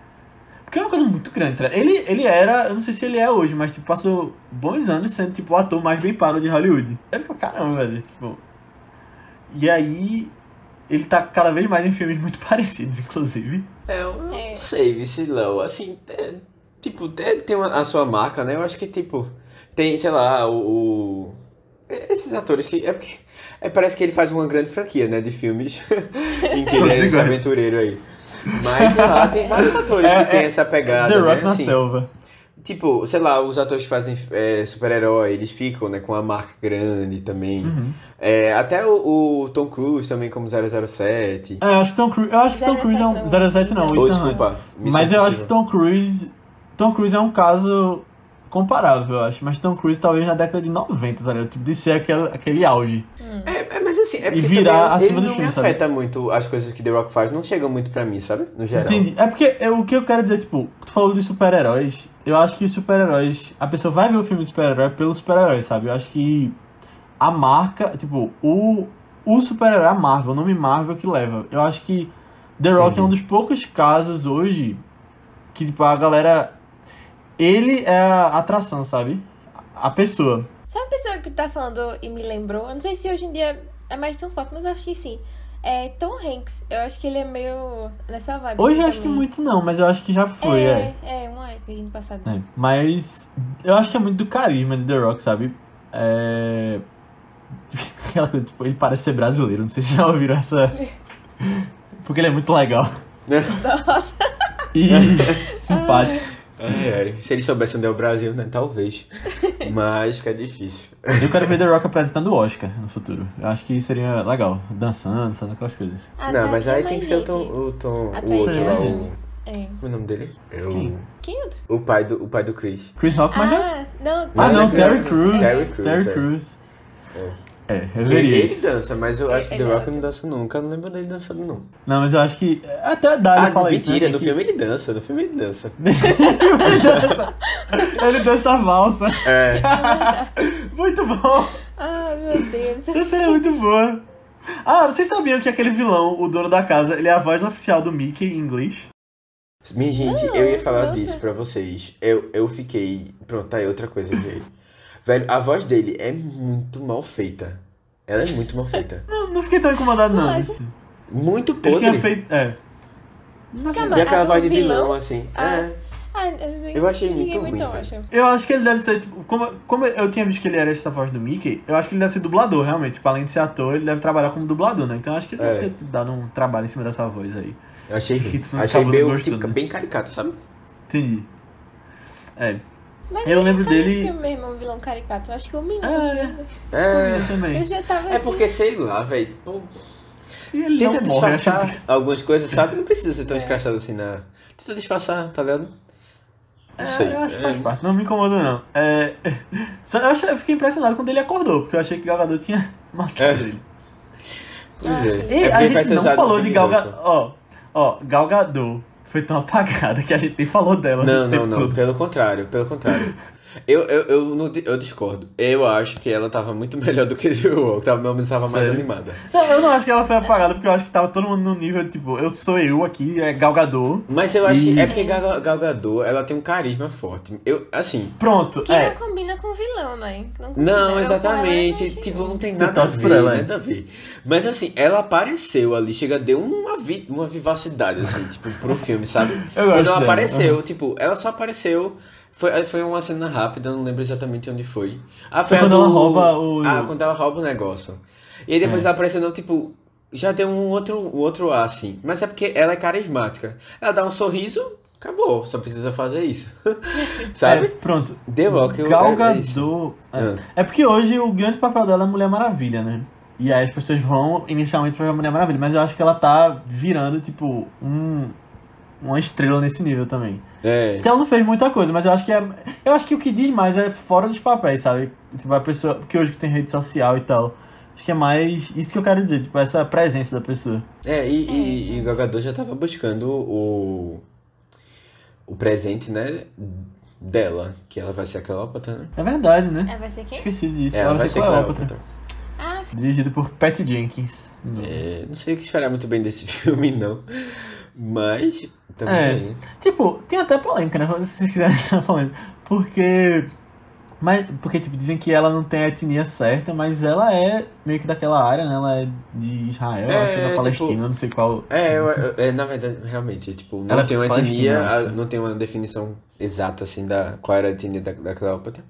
Porque é uma coisa muito grande. tá? Ele, ele era, eu não sei se ele é hoje, mas tipo, passou bons anos sendo tipo, o ator mais bem pago de Hollywood. É tipo, caramba, velho. Tipo. E aí. Ele tá cada vez mais em filmes muito parecidos, inclusive. É, eu não É. sei. Assim, é, tipo, ele tem uma- a sua marca, né? Eu acho que, tipo, tem, sei lá, o. o- esses atores que. É porque. é, parece que ele faz uma grande franquia, né? De filmes em que ele é esse Iguais. aventureiro aí. Mas, sei lá, tem vários atores É- que tem é essa pegada. The Rock né? na Assim, selva. Tipo, sei lá, os atores que fazem é, super-herói, eles ficam, né, com a marca grande também. Uhum. É, até o, o Tom Cruise também como 007. É, eu acho que Tom Cruise. Eu acho que Tom Cruise é um. 07 não, Hunt. desculpa. Mas eu acho que. Tom Cruise. Tom Cruise é um caso comparável, eu acho. Mas Tom Cruise talvez na década de 90, tá ligado? Tipo, de ser aquele, aquele auge. É, mas assim, é porque virar também acima ele dos não filmes, me sabe? afeta muito as coisas que The Rock faz, não chegam muito pra mim, sabe? No geral. Entendi. É porque é, o que eu quero dizer, tipo, tu falou de super-heróis. Eu acho que os super-heróis. A pessoa vai ver o filme de super-herói pelos super-heróis, sabe? Eu acho que a marca, tipo, o, o super-herói, a Marvel, o nome Marvel que leva. Eu acho que The Rock Entendi. é um dos poucos casos hoje que, tipo, a galera. Ele é a atração, sabe? A pessoa. Sabe uma pessoa que tá falando e me lembrou? Eu não sei se hoje em dia é mais tão forte, mas eu acho que sim. É Tom Hanks. Eu acho que ele é meio nessa vibe. Hoje assim, eu acho que muito não, mas eu acho que já foi, é. é. É, um aí no passado. É, mas eu acho que é muito do carisma de The Rock, sabe? É... Aquela coisa, tipo, ele parece ser brasileiro, não sei se já ouviram essa. Porque ele é muito legal. Nossa. E simpático. Ai, ai. Se ele soubesse onde é o Brasil, né? Talvez. Mas fica difícil. Eu quero ver The Rock apresentando o Oscar no futuro. Eu acho que seria legal. Dançando, fazendo aquelas coisas. não, mas aí Atraía tem que ser o. Tom, o Tom, o outro lá, mais o... É. É o nome dele? É o, Quem? Quem outro? o pai do, o pai do Chris. Chris Rock, mas. Ah, não. Ah, não, Terry é Crews. Terry Crews, Terry é. Crews. É, eu Ele, veria ele isso. dança, mas eu acho que Ele The Rock dança. não dança nunca. Eu não lembro dele dançando, não. Não, mas eu acho que. Até dá ele Ah, falar isso. mentira, né? no que- filme ele dança, no filme ele dança. ele dança. Ele dança a valsa. É. Muito bom. Ah, meu Deus. Essa é muito boa. Ah, vocês sabiam que aquele vilão, o dono da casa, ele é a voz oficial do Mickey em inglês? Minha gente, eu ia falar nossa. disso pra vocês. Eu, eu fiquei. Pronto, tá aí outra coisa, gente. Velho, a voz dele é muito mal feita. Ela é muito mal feita. Não, não fiquei tão incomodado, não. Mas- isso. Muito Ele podre. tinha feito. É. Calma, E aquela a do voz de vilão, vilão? assim. Ah. É. Ah, eu, Eu achei muito ruim, acho. Eu acho que ele deve ser, tipo, como, como eu tinha visto que ele era essa voz do Mickey, eu acho que ele deve ser dublador, realmente. Tipo, além de ser ator, ele deve trabalhar como dublador, né? Então eu acho que ele É. deve ter dado um trabalho em cima dessa voz aí. Eu achei Achei meio, gostando, tipo, né? bem caricato, sabe? Entendi. É. Mas Eu lembro dele- filme mesmo, um vilão caricato. Acho que o menino. É. É. Eu também. Eu já tava É assim. porque, sei lá, velho. Tenta morre, disfarçar que- algumas coisas, sabe? Não precisa É. ser tão escrachado assim na. Tenta disfarçar, tá ligado? Não É, sei. eu acho que É. faz parte. Não me incomoda, não. É... Só, eu, achei- eu fiquei impressionado quando ele acordou, porque eu achei que o Gavador tinha matado É. ele. Pois Ah, é. E É a gente não falou no de filme Gal dois, Gadot. Ó, ó, Gal Gadot foi tão apagada que a gente nem falou dela Não, não, não. todo. Pelo contrário, pelo contrário. Eu, eu, eu, não eu discordo. Eu acho que ela tava muito melhor do que Zero Walk. Tava, pelo menos tava mais Sério? animada. Não, eu não acho que ela foi apagada, porque eu acho que tava todo mundo no nível, tipo, eu sou eu aqui, é Gal Gadot. Mas eu acho que E- é porque Gal, Gal Gadot, ela tem um carisma forte. Eu, assim... Pronto, Que é. não combina com o vilão, né? Não. Não, ela, exatamente. eu achei Tipo, não tem Você nada a torce por ver, ela, é? nada a ver. Mas assim, ela apareceu ali, chega, deu uma, vi uma vivacidade, assim, tipo, pro filme, sabe? Eu Quando ela dela, apareceu, tipo, ela só apareceu. Foi, foi uma cena rápida, não lembro exatamente onde foi. Ah, Foi a quando do- ela rouba o- Ah, quando ela rouba o negócio. E aí depois É. ela apareceu, tipo, já deu um outro, um outro ar, assim. Mas é porque ela é carismática. Ela dá um sorriso, acabou, só precisa fazer isso. É, Sabe? pronto. The Rock, eu- Gal é. Gadot. É. Ah. é porque hoje o grande papel dela é Mulher Maravilha, né? E aí as pessoas vão inicialmente pra Mulher Maravilha, mas eu acho que ela tá virando, tipo, um, uma estrela nesse nível também. É. Porque ela não fez muita coisa, mas eu acho que é. Eu acho que o que diz mais é fora dos papéis, sabe? Tipo, a pessoa. Porque hoje que tem rede social e tal. Acho que é mais isso que eu quero dizer, tipo, essa presença da pessoa. É, e, e, e o Gal Gadot já tava buscando o, o presente, né, dela, que ela vai ser a Cleópatra, né? É verdade, né? É, vai ser quem? Esqueci disso. É, ela vai ser Cleópatra. Ah, sim. Dirigido por Pat Jenkins. É, não sei o que esperar muito bem desse filme, não. Mas, também É. aí. Tipo, tem até polêmica, né? Se vocês quiserem entrar polêmica. Porque. Mas, porque, tipo, dizem que ela não tem a etnia certa, mas ela é meio que daquela área, né? Ela é de Israel, É, acho que é da tipo, Palestina, não sei qual. É, eu- eu- é, na verdade, realmente, tipo, não Ela é tem uma palestina, etnia, não tem uma definição exata, assim, da qual era a etnia da, da Cleópatra.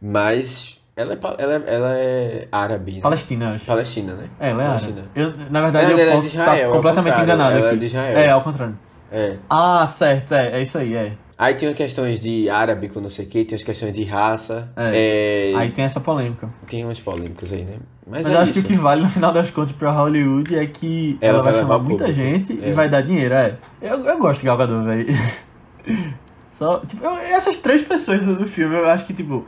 Mas ela é, ela é, ela é árabe, né? Palestina, acho. Palestina, né? É, ela é Palestina. árabe. Eu, na verdade, Ela é eu de posso Israel, estar completamente enganado ela é aqui. de Israel. É, ao contrário. É. Ah, certo, é, é isso aí, é. Aí tem as questões de árabe com não sei o que, tem as questões de raça. É. é, Aí tem essa polêmica. Tem umas polêmicas aí, né? Mas, Mas é eu acho isso. que o que vale no final das contas pra Hollywood é que Ela ela, vai, vai chamar muita público. gente É. e vai dar dinheiro, é. Eu, eu gosto de Gal Gadot, velho. Só, tipo, eu- essas três pessoas do, do filme, eu acho que, tipo,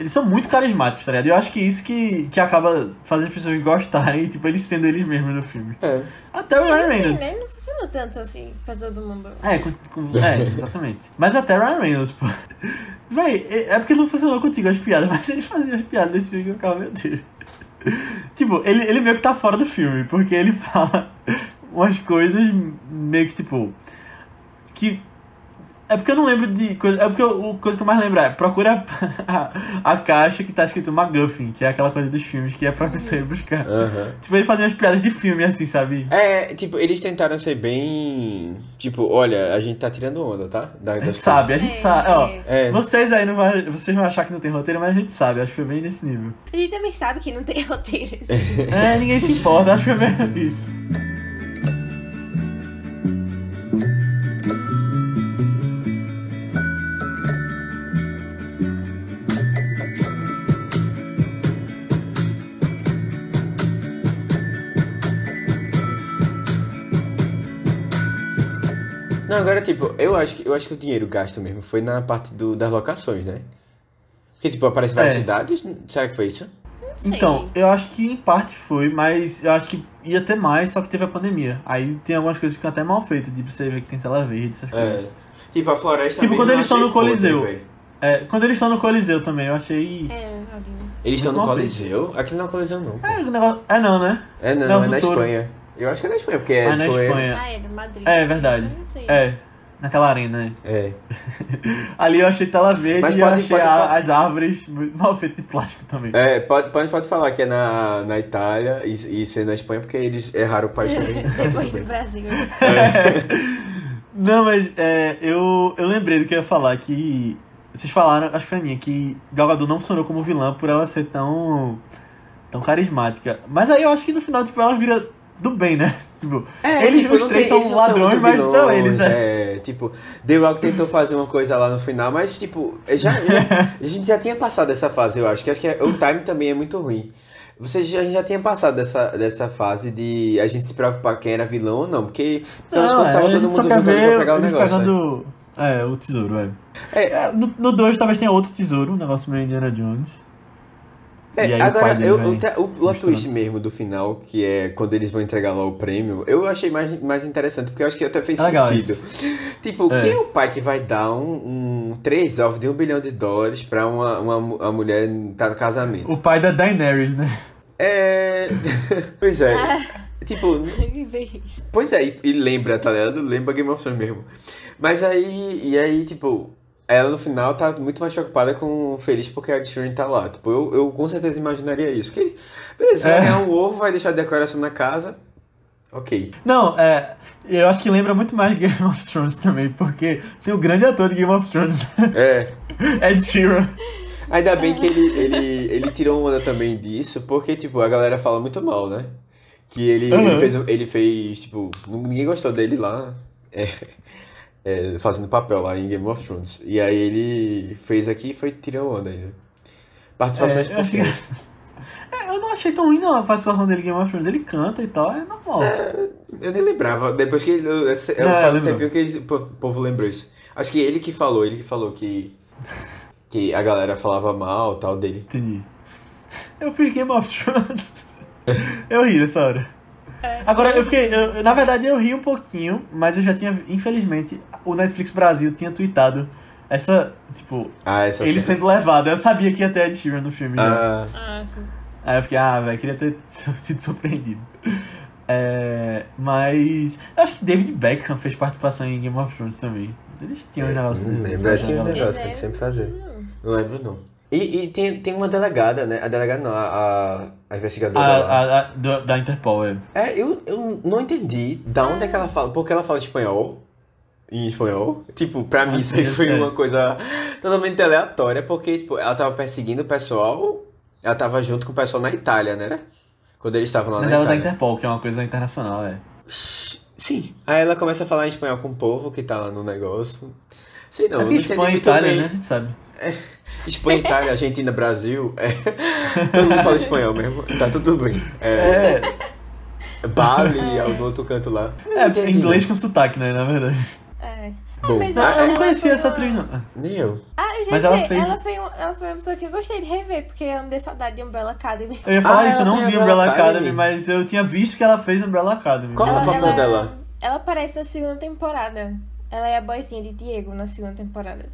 eles são muito carismáticos, tá ligado? Eu acho que isso que, que acaba fazendo as pessoas gostarem, tipo, eles sendo eles mesmos no filme. É. Até o Ryan não sei, Reynolds. né? Não funcionou tanto assim pra todo mundo. É, com- com- é, exatamente. Mas até Ryan Reynolds, pô. Véi, é é porque não funcionou contigo as piadas, mas ele fazia as piadas desse filme que eu ficava, meu Deus. Tipo, ele, ele meio que tá fora do filme, porque ele fala umas coisas meio que, tipo. Que. É porque eu não lembro de coisa. É porque o, o coisa que eu mais lembro é procura a, a, caixa que tá escrito McGuffin, que é aquela coisa dos filmes que é pra você ir buscar. Aham. Tipo, ele fazia umas piadas de filme assim, sabe? É, tipo, eles tentaram ser bem. Tipo, olha, a gente tá tirando onda, tá? Da, A gente sabe, a gente É, sabe. Ó, É. Vocês aí não vão, vocês vão achar que não tem roteiro, mas a gente sabe, acho que foi bem nesse nível. A gente também sabe que não tem roteiro. assim. É, ninguém se importa, acho que foi mesmo isso. Não, agora, tipo, eu acho que, eu acho que o dinheiro gasto mesmo foi na parte do, das locações, né? Porque, tipo, aparece várias É. cidades. Será que foi isso? Não sei. Então, eu acho que em parte foi, mas eu acho que ia ter mais, só que teve a pandemia. Aí tem algumas coisas que ficam até mal feitas, tipo você vê que tem tela verde, essas coisas. É. Tipo, a floresta. Tipo, quando eles estão no Coliseu. velho. É, quando eles estão no Coliseu também, eu achei. É. Eles estão no Coliseu? Aqui não é Coliseu, não. É, o negócio. É não, né? É, não, Nelson é na Touro. Espanha. Eu acho que é na Espanha, porque é. Ah, na tipo, é- Espanha. Ah, era Madrid. É verdade. Não sei. É, naquela arena, né? É. Ali eu achei tela verde Mas e eu pode- achei pode a- falar. as árvores mal feitas de plástico também. É, pode, pode, pode falar que é na, na Itália e, e ser na Espanha, porque eles erraram o país também. Depois do Brasil. Não, mas é, eu, eu lembrei do que eu ia falar, que vocês falaram, acho que foi a minha, que Gal Gadot não funcionou como vilã por ela ser tão, tão carismática. Mas aí eu acho que no final, tipo, ela vira do bem, né? Tipo, eles tipo, os três tem- são ladrões, muito mas são vilões, eles, né? É, tipo, The Rock tentou fazer uma coisa lá no final, mas, tipo, já, já- a gente já tinha passado essa fase, eu acho. Que acho que é- o time também é muito ruim. Você já, a gente já tinha passado dessa, dessa fase de a gente se preocupar quem era vilão ou não, porque das Não, é, todo mundo juntando pra pegar o negócio. né? pegando é, o tesouro, velho. É, É, no 2 talvez tenha outro tesouro, um negócio meio Indiana Jones. E aí É, agora, eu, o, te- o plot twist mesmo do final, que é quando eles vão entregar lá o prêmio, eu achei mais, mais interessante, porque eu acho que até fez É legal sentido. Tipo, É. quem é o pai que vai dar um, um três ovos de um bilhão de dólares pra uma, uma, uma mulher estar no casamento? O pai da Daenerys, né? É. pois é. Tipo, Isso. Pois é, e, e lembra, tá ligado? Lembra Game of Thrones mesmo. Mas aí, e aí, tipo, ela no final tá muito mais preocupada com feliz porque a Ed Sheeran tá lá. Tipo, eu, eu com certeza imaginaria isso. Porque, beleza, É. ganhar um ovo, vai deixar a decoração na casa. Ok. Não, é. Eu acho que lembra muito mais Game of Thrones também, porque tem o grande ator de Game of Thrones, né? É. Ed Sheeran. Ainda bem que ele, ele, ele tirou onda também disso, porque, tipo, a galera fala muito mal, né? Que ele, Uhum. ele, fez, ele fez, tipo, ninguém gostou dele lá, é, é, fazendo papel lá em Game of Thrones. E aí ele fez aqui e foi tirou onda ainda. Participações É, eu pouquinhas. É, eu não achei tão ruim não a participação dele em Game of Thrones. Ele canta e tal, é normal. Eu nem lembrava, depois que ele, eu, eu, É, faz um tempinho que ele- o povo- o povo lembrou isso. Acho que ele que falou, ele que falou que, que a galera falava mal tal dele. Entendi. Eu fiz Game of Thrones. eu ri nessa hora. Agora, eu fiquei. eu- na verdade, eu ri um pouquinho, mas eu já tinha. Infelizmente, o Netflix Brasil tinha tweetado essa. Tipo, Ah, essa ele cena. sendo levado. Eu sabia que ia ter Ed Sheeran no filme. Ah, Ah, sim. Aí eu fiquei, ah, velho, queria ter sido surpreendido. É, mas. Eu acho que David Beckham fez participação em Game of Thrones também. Eles tinham um negócio não desse. lembro, pra é, tinha um negócio. que tem que sempre fazer. Não lembro, não. E, e tem, tem uma delegada, né? A delegada não, a, a, investigadora A, lá. a, do- da Interpol, é. É, eu, eu não entendi da onde é que ela fala. Porque ela fala espanhol. Em espanhol. Tipo, pra mim isso aí foi é. uma coisa totalmente aleatória, porque, tipo, ela tava perseguindo o pessoal. Ela tava junto com o pessoal na Itália, né? Quando eles estavam lá Mas na ela é da Itália. Interpol, que é uma coisa internacional, é. Sim. Aí ela começa a falar em espanhol com o povo que tá lá no negócio. Sei não, é não Espanha e muito Itália, bem. né? A gente sabe. Espanha, Itália, Argentina, Brasil. É... Todo mundo fala espanhol mesmo. Tá tudo bem. É, É, Bali, no outro canto lá. é Entendi, inglês com sotaque, né? Na verdade. É. Bom, mas ah, Eu não ela conhecia essa uma- atriz, não. Nem eu. Ah, eu já Mas vi. ela Ela, fez- foi um, ela foi uma pessoa que eu gostei de rever, porque eu me dei saudade de Umbrella Academy. Eu ia falar Ah, isso, eu ela não vi Umbrella Umbrella Academy, Academy. mas eu tinha visto que ela fez Umbrella Academy. Qual é o papel dela? Ela aparece na segunda temporada. Ela é a boizinha de Diego na segunda temporada.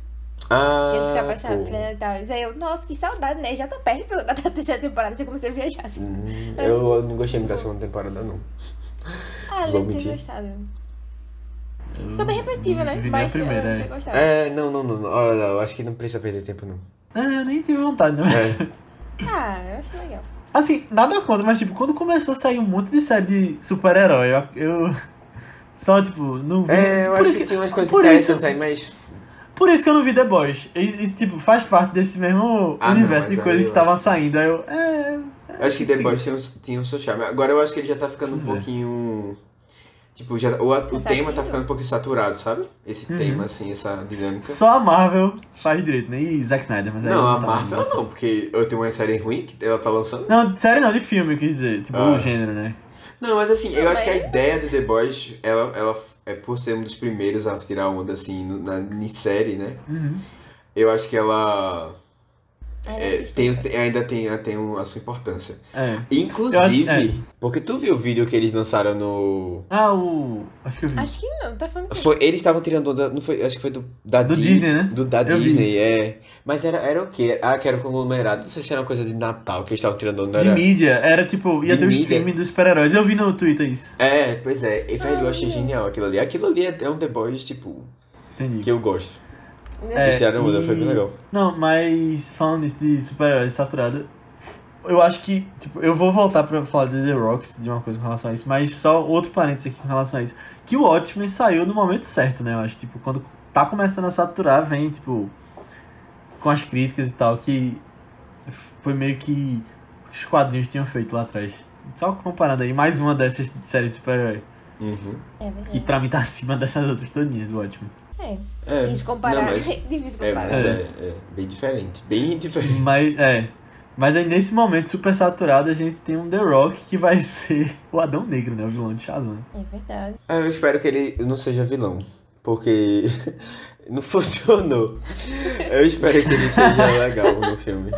Ah, Que ele fica apaixonado pô. por ela e tal. E aí eu, nossa, que saudade, né? Já tá perto da terceira temporada, já comecei a viajar assim. Hum, eu não gostei muito da segunda temporada, não. Ah, lembro de ter gostado. Fica bem repetitiva, né? Mas a primeira, eu lembro de é. ter gostado. É, não, não, não. não. Olha, eu acho que não precisa perder tempo, não. É, eu nem tive vontade, não. É. Ah, eu acho legal. Assim, nada contra, mas tipo, quando começou a sair um monte de série de super-herói, eu, eu só, tipo, não vi. É, eu por acho isso que, tinha umas coisas interessantes isso, aí, mas. Por isso que eu não vi The Boys. Isso, isso, tipo, faz parte desse mesmo Ah, não, universo mas de coisas que estavam saindo. Aí eu, é. Eu acho que The Boys tinha, um- tinha o seu charme. Agora eu acho que ele já tá ficando um ver. pouquinho. Tipo, já, o, o tema tá ficando um pouquinho saturado, sabe? Esse Uhum. tema, assim, essa dinâmica. Só a Marvel faz direito, né? E Zack Snyder, mas aí Não, a tá Marvel não, porque eu tenho uma série ruim que ela tá lançando. Não, série não, de filme, eu quis dizer. Tipo, Ah. o gênero, né? Não, mas assim, eu Não, acho que a mas- ideia de The Boys, ela, ela é por ser um dos primeiros a tirar onda, assim, no- na série, né? Uhum. Eu acho que ela Ainda é, assisti. tem, ainda tem, tem um- a sua importância. É. Inclusive, acho- é. porque tu viu o vídeo que eles lançaram no. Ah, o. Acho que eu vi. Acho que não, tá falando que. Foi, eles estavam tirando onda, não foi, acho que foi do, da Do Di- Disney, né? Do da Eu Disney, é. Mas era, era o quê? Ah, que era o conglomerado, não sei se era uma coisa de Natal que eles estavam tirando onda. De mídia, era tipo, ia De ter o mídia. streaming dos super-heróis. Eu vi no Twitter isso. É, pois é. E, velho, eu achei genial aquilo ali. Aquilo ali é, é um The Boys, tipo, Entendi. que eu gosto. É, Eles tiraram onda, e- foi bem legal. Não, mas falando nisso de super-heróis saturado, eu acho que, tipo, eu vou voltar pra falar de The Rock, de uma coisa com relação a isso, mas só outro parênteses aqui com relação a isso. Que o Watchmen saiu no momento certo, né? Eu acho, tipo, quando tá começando a saturar, vem, tipo, com as críticas e tal, que foi meio que os quadrinhos tinham feito lá atrás. Só comparando aí, mais uma dessas séries de super-herói, Uhum. É que pra mim tá acima dessas outras todinhas do Watchmen. É, É, difícil comparar. não, mas- difícil É, comparar. mas é, é bem diferente. Bem diferente. Mas, é. Mas aí nesse momento super saturado a gente tem um The Rock que vai ser o Adão Negro, né? O vilão de Shazam. É verdade. Ah, eu espero que ele não seja vilão. Porque não funcionou. Eu espero que ele seja legal no filme.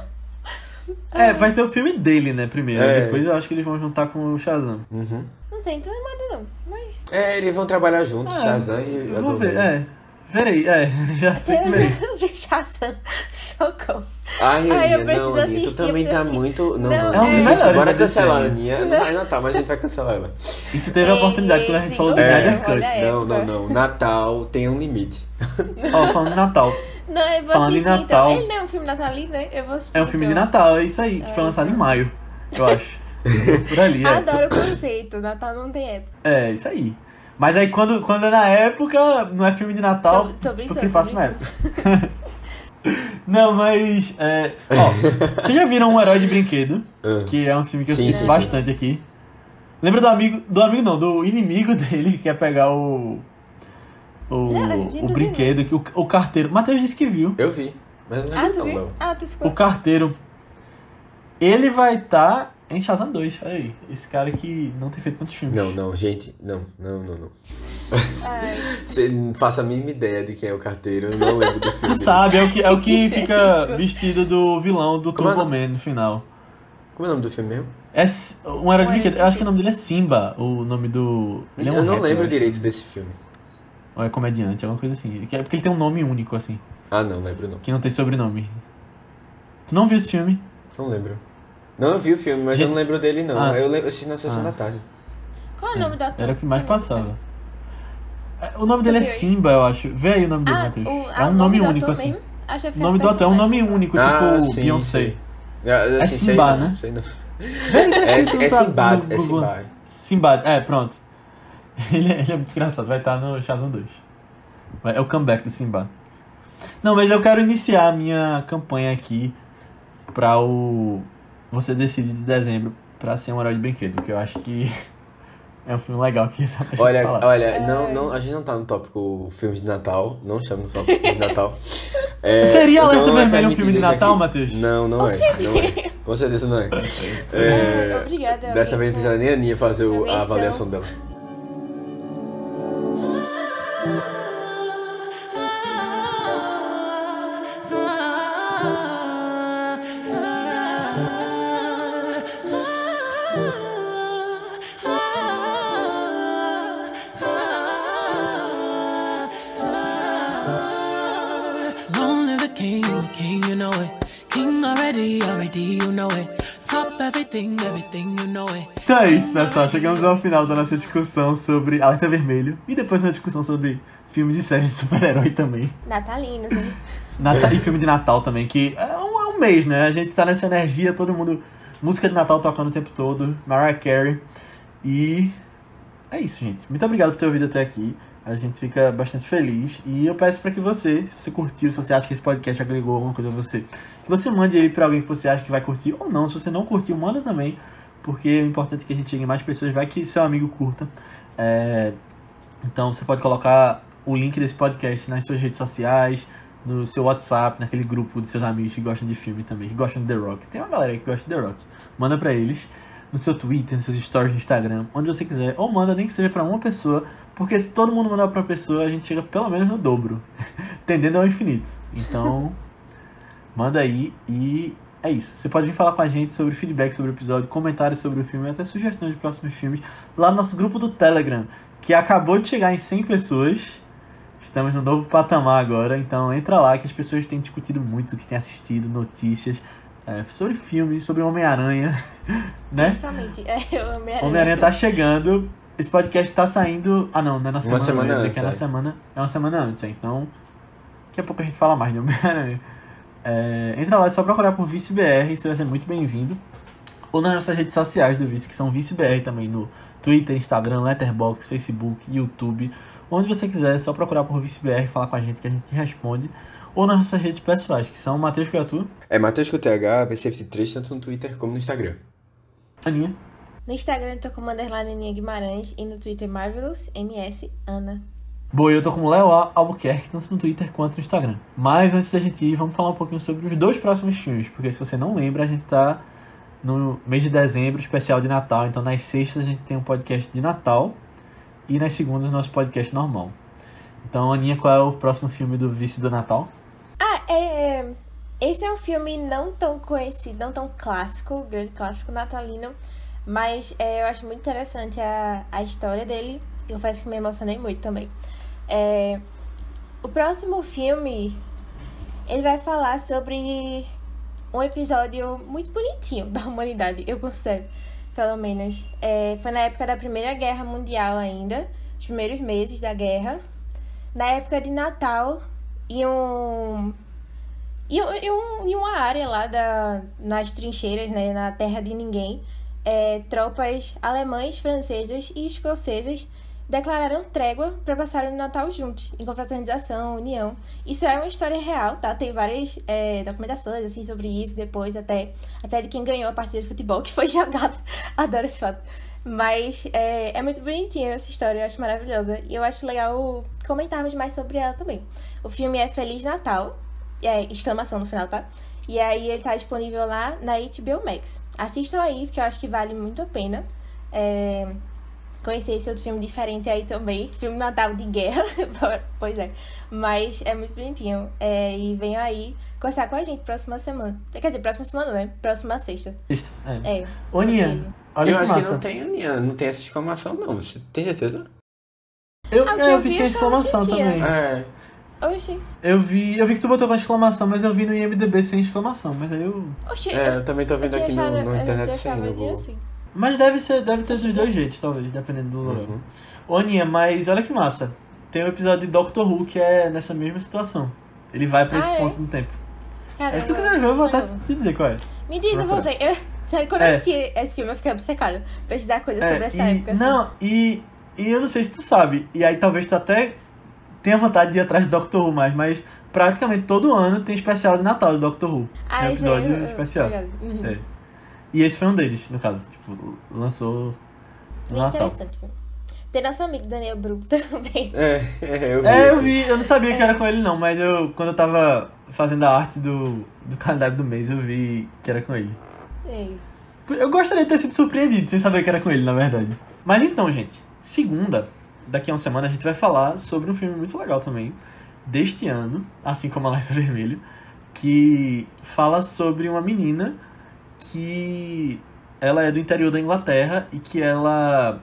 É, vai ter o filme dele, né, primeiro. É. Depois eu acho que eles vão juntar com o Shazam. Uhum. Não sei, não tô animada não. Mas. É, eles vão trabalhar juntos, Ah, Shazam e Eu vou ver, é. Verei, é. Já sei que Eu já Shazam. Socorro. Ai, Ai, eu preciso não, Aninha, tu assistir, também tá assistir. muito... Não, Não, não, É um dos gente, melhores Bora cancelar, DC. Aninha. Não vai Natal, mas a gente vai cancelar ela. E tu teve a oportunidade quando a gente falou do É, Snyder Cut. aí. Não, não, não. Natal tem um limite. Ó, falando de Natal. Não, eu vou Falando assistir Natal- então. Ele não é um filme natalino, né? Eu vou assistir. É um filme de então. Natal, é isso aí, que foi lançado em maio, eu acho. Por ali, é. Adoro o conceito. Natal não tem época. É, isso aí. Mas aí quando, quando é na época, não é filme de Natal, Tô- tô brincando, porque passa na época. não, mas. É, ó, vocês já viram Um Herói de Brinquedo? Ah. Que é um filme que eu Sim, cito sim, bastante aqui. Lembra do amigo. Do amigo não, do inimigo dele que quer pegar o. O, Não, o brinquedo, que o, o carteiro. Matheus disse que viu. Eu vi. Mas não Ah, lembro tu não, viu? não. Ah, tu ficou. O carteiro. Ele vai estar em Shazam 2. Olha aí. Esse cara que não tem feito tantos filmes. Não, não, gente. Não, não, não, não. Você não faça a mínima ideia de quem é o carteiro. Eu não lembro do filme. Tu sabe, é o que, é o que fica vestido do vilão do Como é Turbo o Man no final. Como é o nome do filme mesmo? É um herói de brinquedo. Eu acho que o nome dele é Simba, o nome do. Ele é um eu não rapper, lembro direito desse filme. Ou é comediante, alguma coisa assim. É porque ele tem um nome único, assim, Ah, não, lembro não. que não tem sobrenome. Tu não viu esse filme? Não lembro. Não, eu vi o filme, mas eu Gente- não lembro dele não. Ah. Eu lembro, eu assisti na sessão Ah. da tarde. qual é o nome do ator? Era o que mais passava. É, O nome dele é? Simba, eu acho. Vê aí o nome dele, Ah, Matheus. o, É ah, um nome do único, assim. que O nome do ator é um nome único, ah, tipo sim, Beyoncé. sei. É, assim, sei Simba, não, né? sei não. É, é Simbad, é. Simbad. Simbad, é, pronto. Ele, é- ele é muito engraçado, vai estar no Shazam 2. Vai- É o comeback do Simbad. Não, mas eu quero iniciar a minha campanha aqui pra o Você Decide de dezembro pra ser um herói de brinquedo, que eu acho que é um filme legal que dá pra gente Olha, falar. olha, não, não, a gente não tá no tópico filmes de Natal, não chama no tópico filme de Natal. É, Seria Alerta é Vermelho um filme de Natal, aqui. Matheus? Não, não é, não é. Com certeza não é. É, Obrigada. Dessa vez não precisa nem a Aninha fazer a avaliação dela. Então é isso, pessoal. Chegamos ao final da nossa discussão sobre Alerta Vermelho e depois uma discussão sobre filmes e séries de super-herói também. Natalinos, hein? Nata- e filme de Natal também, que é um, é um mês, né? A gente tá nessa energia, todo mundo. Música de Natal tocando o tempo todo, Mariah Carey. E é isso, gente. Muito obrigado por ter ouvido até aqui. A gente fica bastante feliz. E eu peço pra que você, se você curtiu, se você acha que esse podcast agregou alguma coisa a você, você mande ele pra alguém que você acha que vai curtir ou não. Se você não curtiu, manda também. Porque o importante é que a gente chegue mais pessoas. Vai que seu amigo curta. É, Então você pode colocar o link desse podcast nas suas redes sociais, no seu WhatsApp, naquele grupo de seus amigos que gostam de filme também, que gostam de The Rock. Tem uma galera que gosta de The Rock. Manda pra eles no seu Twitter, nos seus stories no Instagram, onde você quiser, ou manda nem que seja pra uma pessoa, porque se todo mundo mandar pra uma pessoa, a gente chega pelo menos no dobro, tendendo ao infinito. Então, manda aí e é isso. Você pode vir falar com a gente sobre feedback sobre o episódio, comentários sobre o filme, até sugestões de próximos filmes lá no nosso grupo do Telegram, que acabou de chegar em 100 pessoas. Estamos no novo patamar agora, então entra lá que as pessoas têm discutido muito, que têm assistido notícias é, sobre filmes, sobre Homem-Aranha, né? Principalmente. É, amei Homem-Aranha tá chegando. Esse podcast tá saindo. Ah, não, não é na semana. semana ia dizer antes, que é na é. semana. É uma semana antes, é. então. Daqui a pouco a gente fala mais de Homem-Aranha. É, entra lá, é só procurar por ViceBR, você vai ser muito bem-vindo. Ou nas nossas redes sociais do Vice, que são ViceBR também, no Twitter, Instagram, Letterboxd, Facebook, YouTube. Onde você quiser, é só procurar por ViceBR e falar com a gente que a gente responde. Ou nas nossas redes pessoais, que são Matheus Criatura, É Matheus com TH, B73, tanto no Twitter como no Instagram. Aninha. No Instagram eu tô underline Aninha Guimarães e no Twitter Marvelous MS Ana. Boa, eu tô como Léo. Albuquerque, tanto no Twitter quanto no Instagram. Mas antes da gente ir, vamos falar um pouquinho sobre os dois próximos filmes, porque se você não lembra, a gente tá no mês de dezembro, especial de Natal, então nas sextas a gente tem um podcast de Natal e nas segundas nosso podcast normal. Então, Aninha, qual é o próximo filme do Vice do Natal? Ah, é. Esse é um filme não tão conhecido, não tão clássico, grande clássico natalino, mas é, eu acho muito interessante a, a história dele. Eu confesso que me emocionei muito também. É, o próximo filme, ele vai falar sobre um episódio muito bonitinho da humanidade, eu considero, pelo menos. É, foi na época da Primeira Guerra Mundial ainda, os primeiros meses da guerra. Na época de Natal, e um e, um, uma área lá da, nas trincheiras, né, na terra de ninguém, é, tropas alemães, francesas e escocesas declararam trégua para passarem o Natal juntos, em confraternização, união. Isso é uma história real, tá? Tem várias é, documentações assim sobre isso depois, até, até de quem ganhou a partida de futebol que foi jogado. Adoro esse fato. Mas é, é muito bonitinha essa história, eu acho maravilhosa. E eu acho legal comentarmos mais sobre ela também. O filme é Feliz Natal, é, exclamação no final, tá? E aí ele tá disponível lá na HBO Max. Assistam aí, porque eu acho que vale muito a pena. É, conhecer esse outro filme diferente aí também. Filme Natal de guerra, pois é. Mas é muito bonitinho. É, e venham aí conversar com a gente próxima semana. Quer dizer, próxima semana, né? Próxima sexta. Sexta, é. É. Ô, Nian, olha eu que acho que massa. não tem, Aninha, não tem essa exclamação, não. Você tem certeza? Eu, Ah, que é, eu eu vi vi, sem exclamação que também. É. Oxi. Eu vi, eu vi que tu botou com exclamação, mas eu vi no IMDB sem exclamação, mas aí eu... Oxi. É, eu, eu também tô vendo aqui no, achado, no eu internet no Google. assim. Mas deve ser, deve ter dos dois jeitos, talvez, dependendo do lugar. Uhum. Ô, Aninha, mas olha que massa. Tem um episódio de Doctor Who que é nessa mesma situação. Ele vai pra esse Ah, é? ponto no tempo. Caramba. Mas se tu quiser ver, eu vou até Caramba. te dizer qual é. Me diz, eu vou ver. Eu, sério, quando É. eu assisti esse filme, eu fiquei obcecada pra estudar coisas É, sobre essa e, época. assim. Não, e, e eu não sei se tu sabe, e aí talvez tu até tenha vontade de ir atrás de Doctor Who mais, mas praticamente todo ano tem especial de Natal de Doctor Who. Ah, é um esse episódio eu- eu- especial. Uhum. É. E esse foi um deles, no caso, tipo, lançou no Bem Natal. interessante. Tem nosso amigo Daniel Bru também. É, é, eu vi. É, eu vi, eu não sabia que era com ele não, mas eu, quando eu tava fazendo a arte do, do calendário do mês, eu vi que era com ele. Ei. Eu gostaria de ter sido surpreendido sem saber que era com ele, na verdade. Mas então, gente, segunda, daqui a uma semana, a gente vai falar sobre um filme muito legal também, deste ano, assim como Alerta Vermelho, que fala sobre uma menina que ela é do interior da Inglaterra e que ela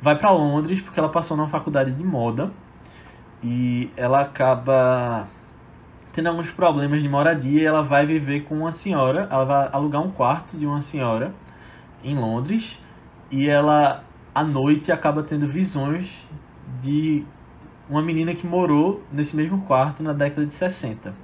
vai pra Londres porque ela passou numa faculdade de moda e ela acaba tendo alguns problemas de moradia e ela vai viver com uma senhora, ela vai alugar um quarto de uma senhora em Londres e ela à noite acaba tendo visões de uma menina que morou nesse mesmo quarto na década de 60.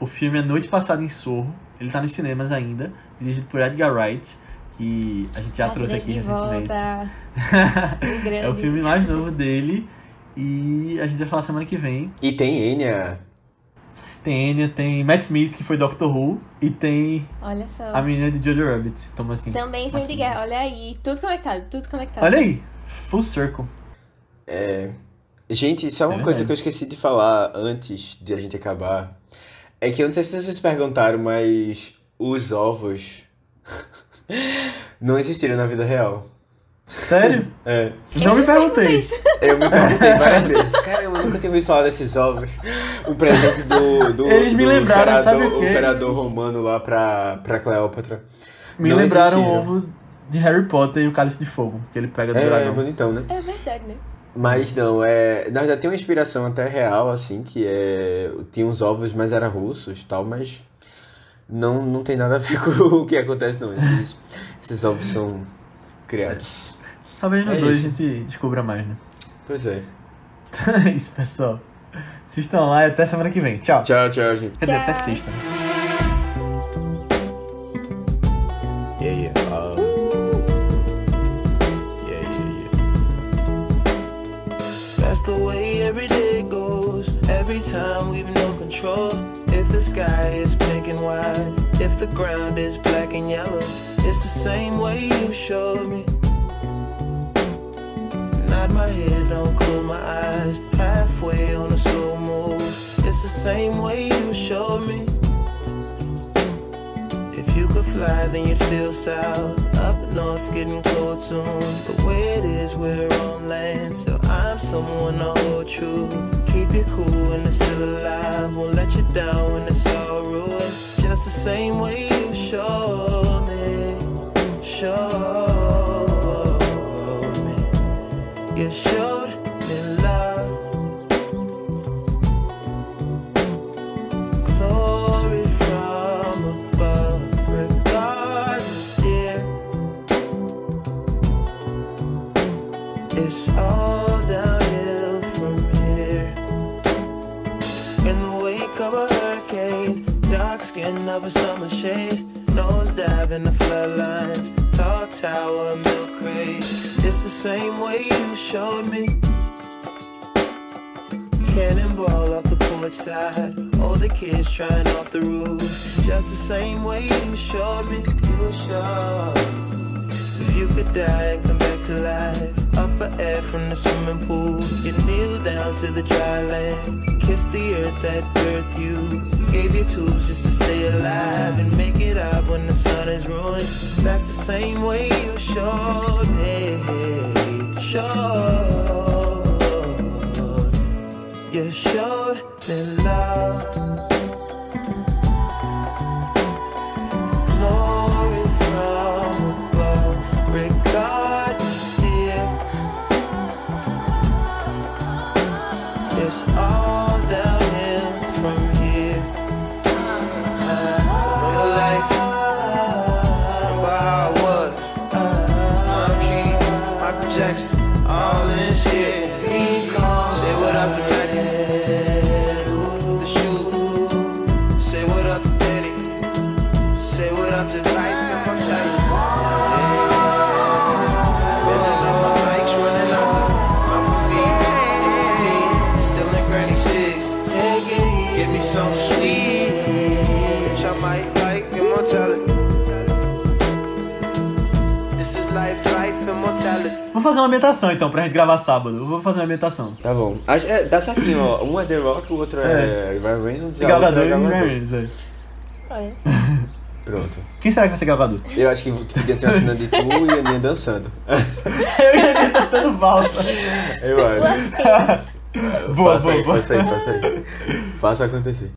O filme é Noite Passada em Sorro, ele tá nos cinemas ainda, dirigido por Edgar Wright, que a gente já Nossa, trouxe aqui recentemente. É o filme mais novo dele e a gente vai falar semana que vem. E tem Enya. Tem Enya, tem Matt Smith, que foi Doctor Who, e tem Olha só. a menina de Jojo Rabbit. Toma assim. Também filme de guerra. Olha aí. Tudo conectado, tudo conectado. Olha aí, full circle. É... Gente, só uma É coisa que eu esqueci de falar antes de a gente acabar. É que eu não sei se vocês perguntaram, mas os ovos não existiram na vida real. Sério? É. Não me perguntei. Isso. Eu me perguntei várias vezes. Caramba, eu nunca tinha ouvido falar desses ovos. O presente do, do, Eles me do lembraram, imperador, sabe o quê? imperador romano lá pra, pra Cleópatra. Me Não lembraram o existiram. ovo de Harry Potter e o Cálice de Fogo, que ele pega do É, dragão. bonitão, né? É verdade, né? Mas não, é. Na verdade tem uma inspiração até real, assim, que é. Tinha uns ovos, mas era russos e tal, mas. Não, não tem nada a ver com o que acontece, não. Esses, esses ovos são criados. Talvez no É 2 a isso. gente descubra mais, né? Pois é. é isso, pessoal. Assistam lá e até semana que vem. Tchau. Tchau, tchau, gente. Quer dizer, até sexta. Same way you showed me. Nod my head, don't close my eyes. Halfway on a slow move. It's the same way you showed me. If you could fly. then you'd feel south. Up north's getting cold soon. The way it is, we're on land, so I'm someone to hold true. Keep you cool when it's still alive. Won't let you down when it's all ruined. Just the same way you showed You showed me love. glory from above. Regardless, it's all downhill from here. In the wake of a hurricane, dark skin of a summer shade, nose dive in the floodlines, tower, milk crate. It's the same way you showed me. Cannonball off the porch side. Older kids trying off the roof. Just the same way you showed me. You showed. If you could die and come back to life, up for air from the swimming pool, you kneel down to the dry land, kiss the earth that birthed you, gave you tools just to stay alive and make it up when the sun is ruined. That's the same way you showed me, showed. You showed me love. Uma ambientação então pra gente gravar sábado. Eu vou fazer uma ambientação. Tá bom. Acho- é, dá certinho, ó. Um é The Rock, o outro é, Ryan Reynolds E a outra Galgador é e Gal Ryan Gadot. Reynolds, é. Olha. Pronto. Quem será que vai ser Galgador? Eu acho que podia ter uma cena de tu e a Aninha dançando. Eu ia sendo valsa. Eu acho. Boa, faça boa, aí, boa. faça aí, faça aí. Faça acontecer.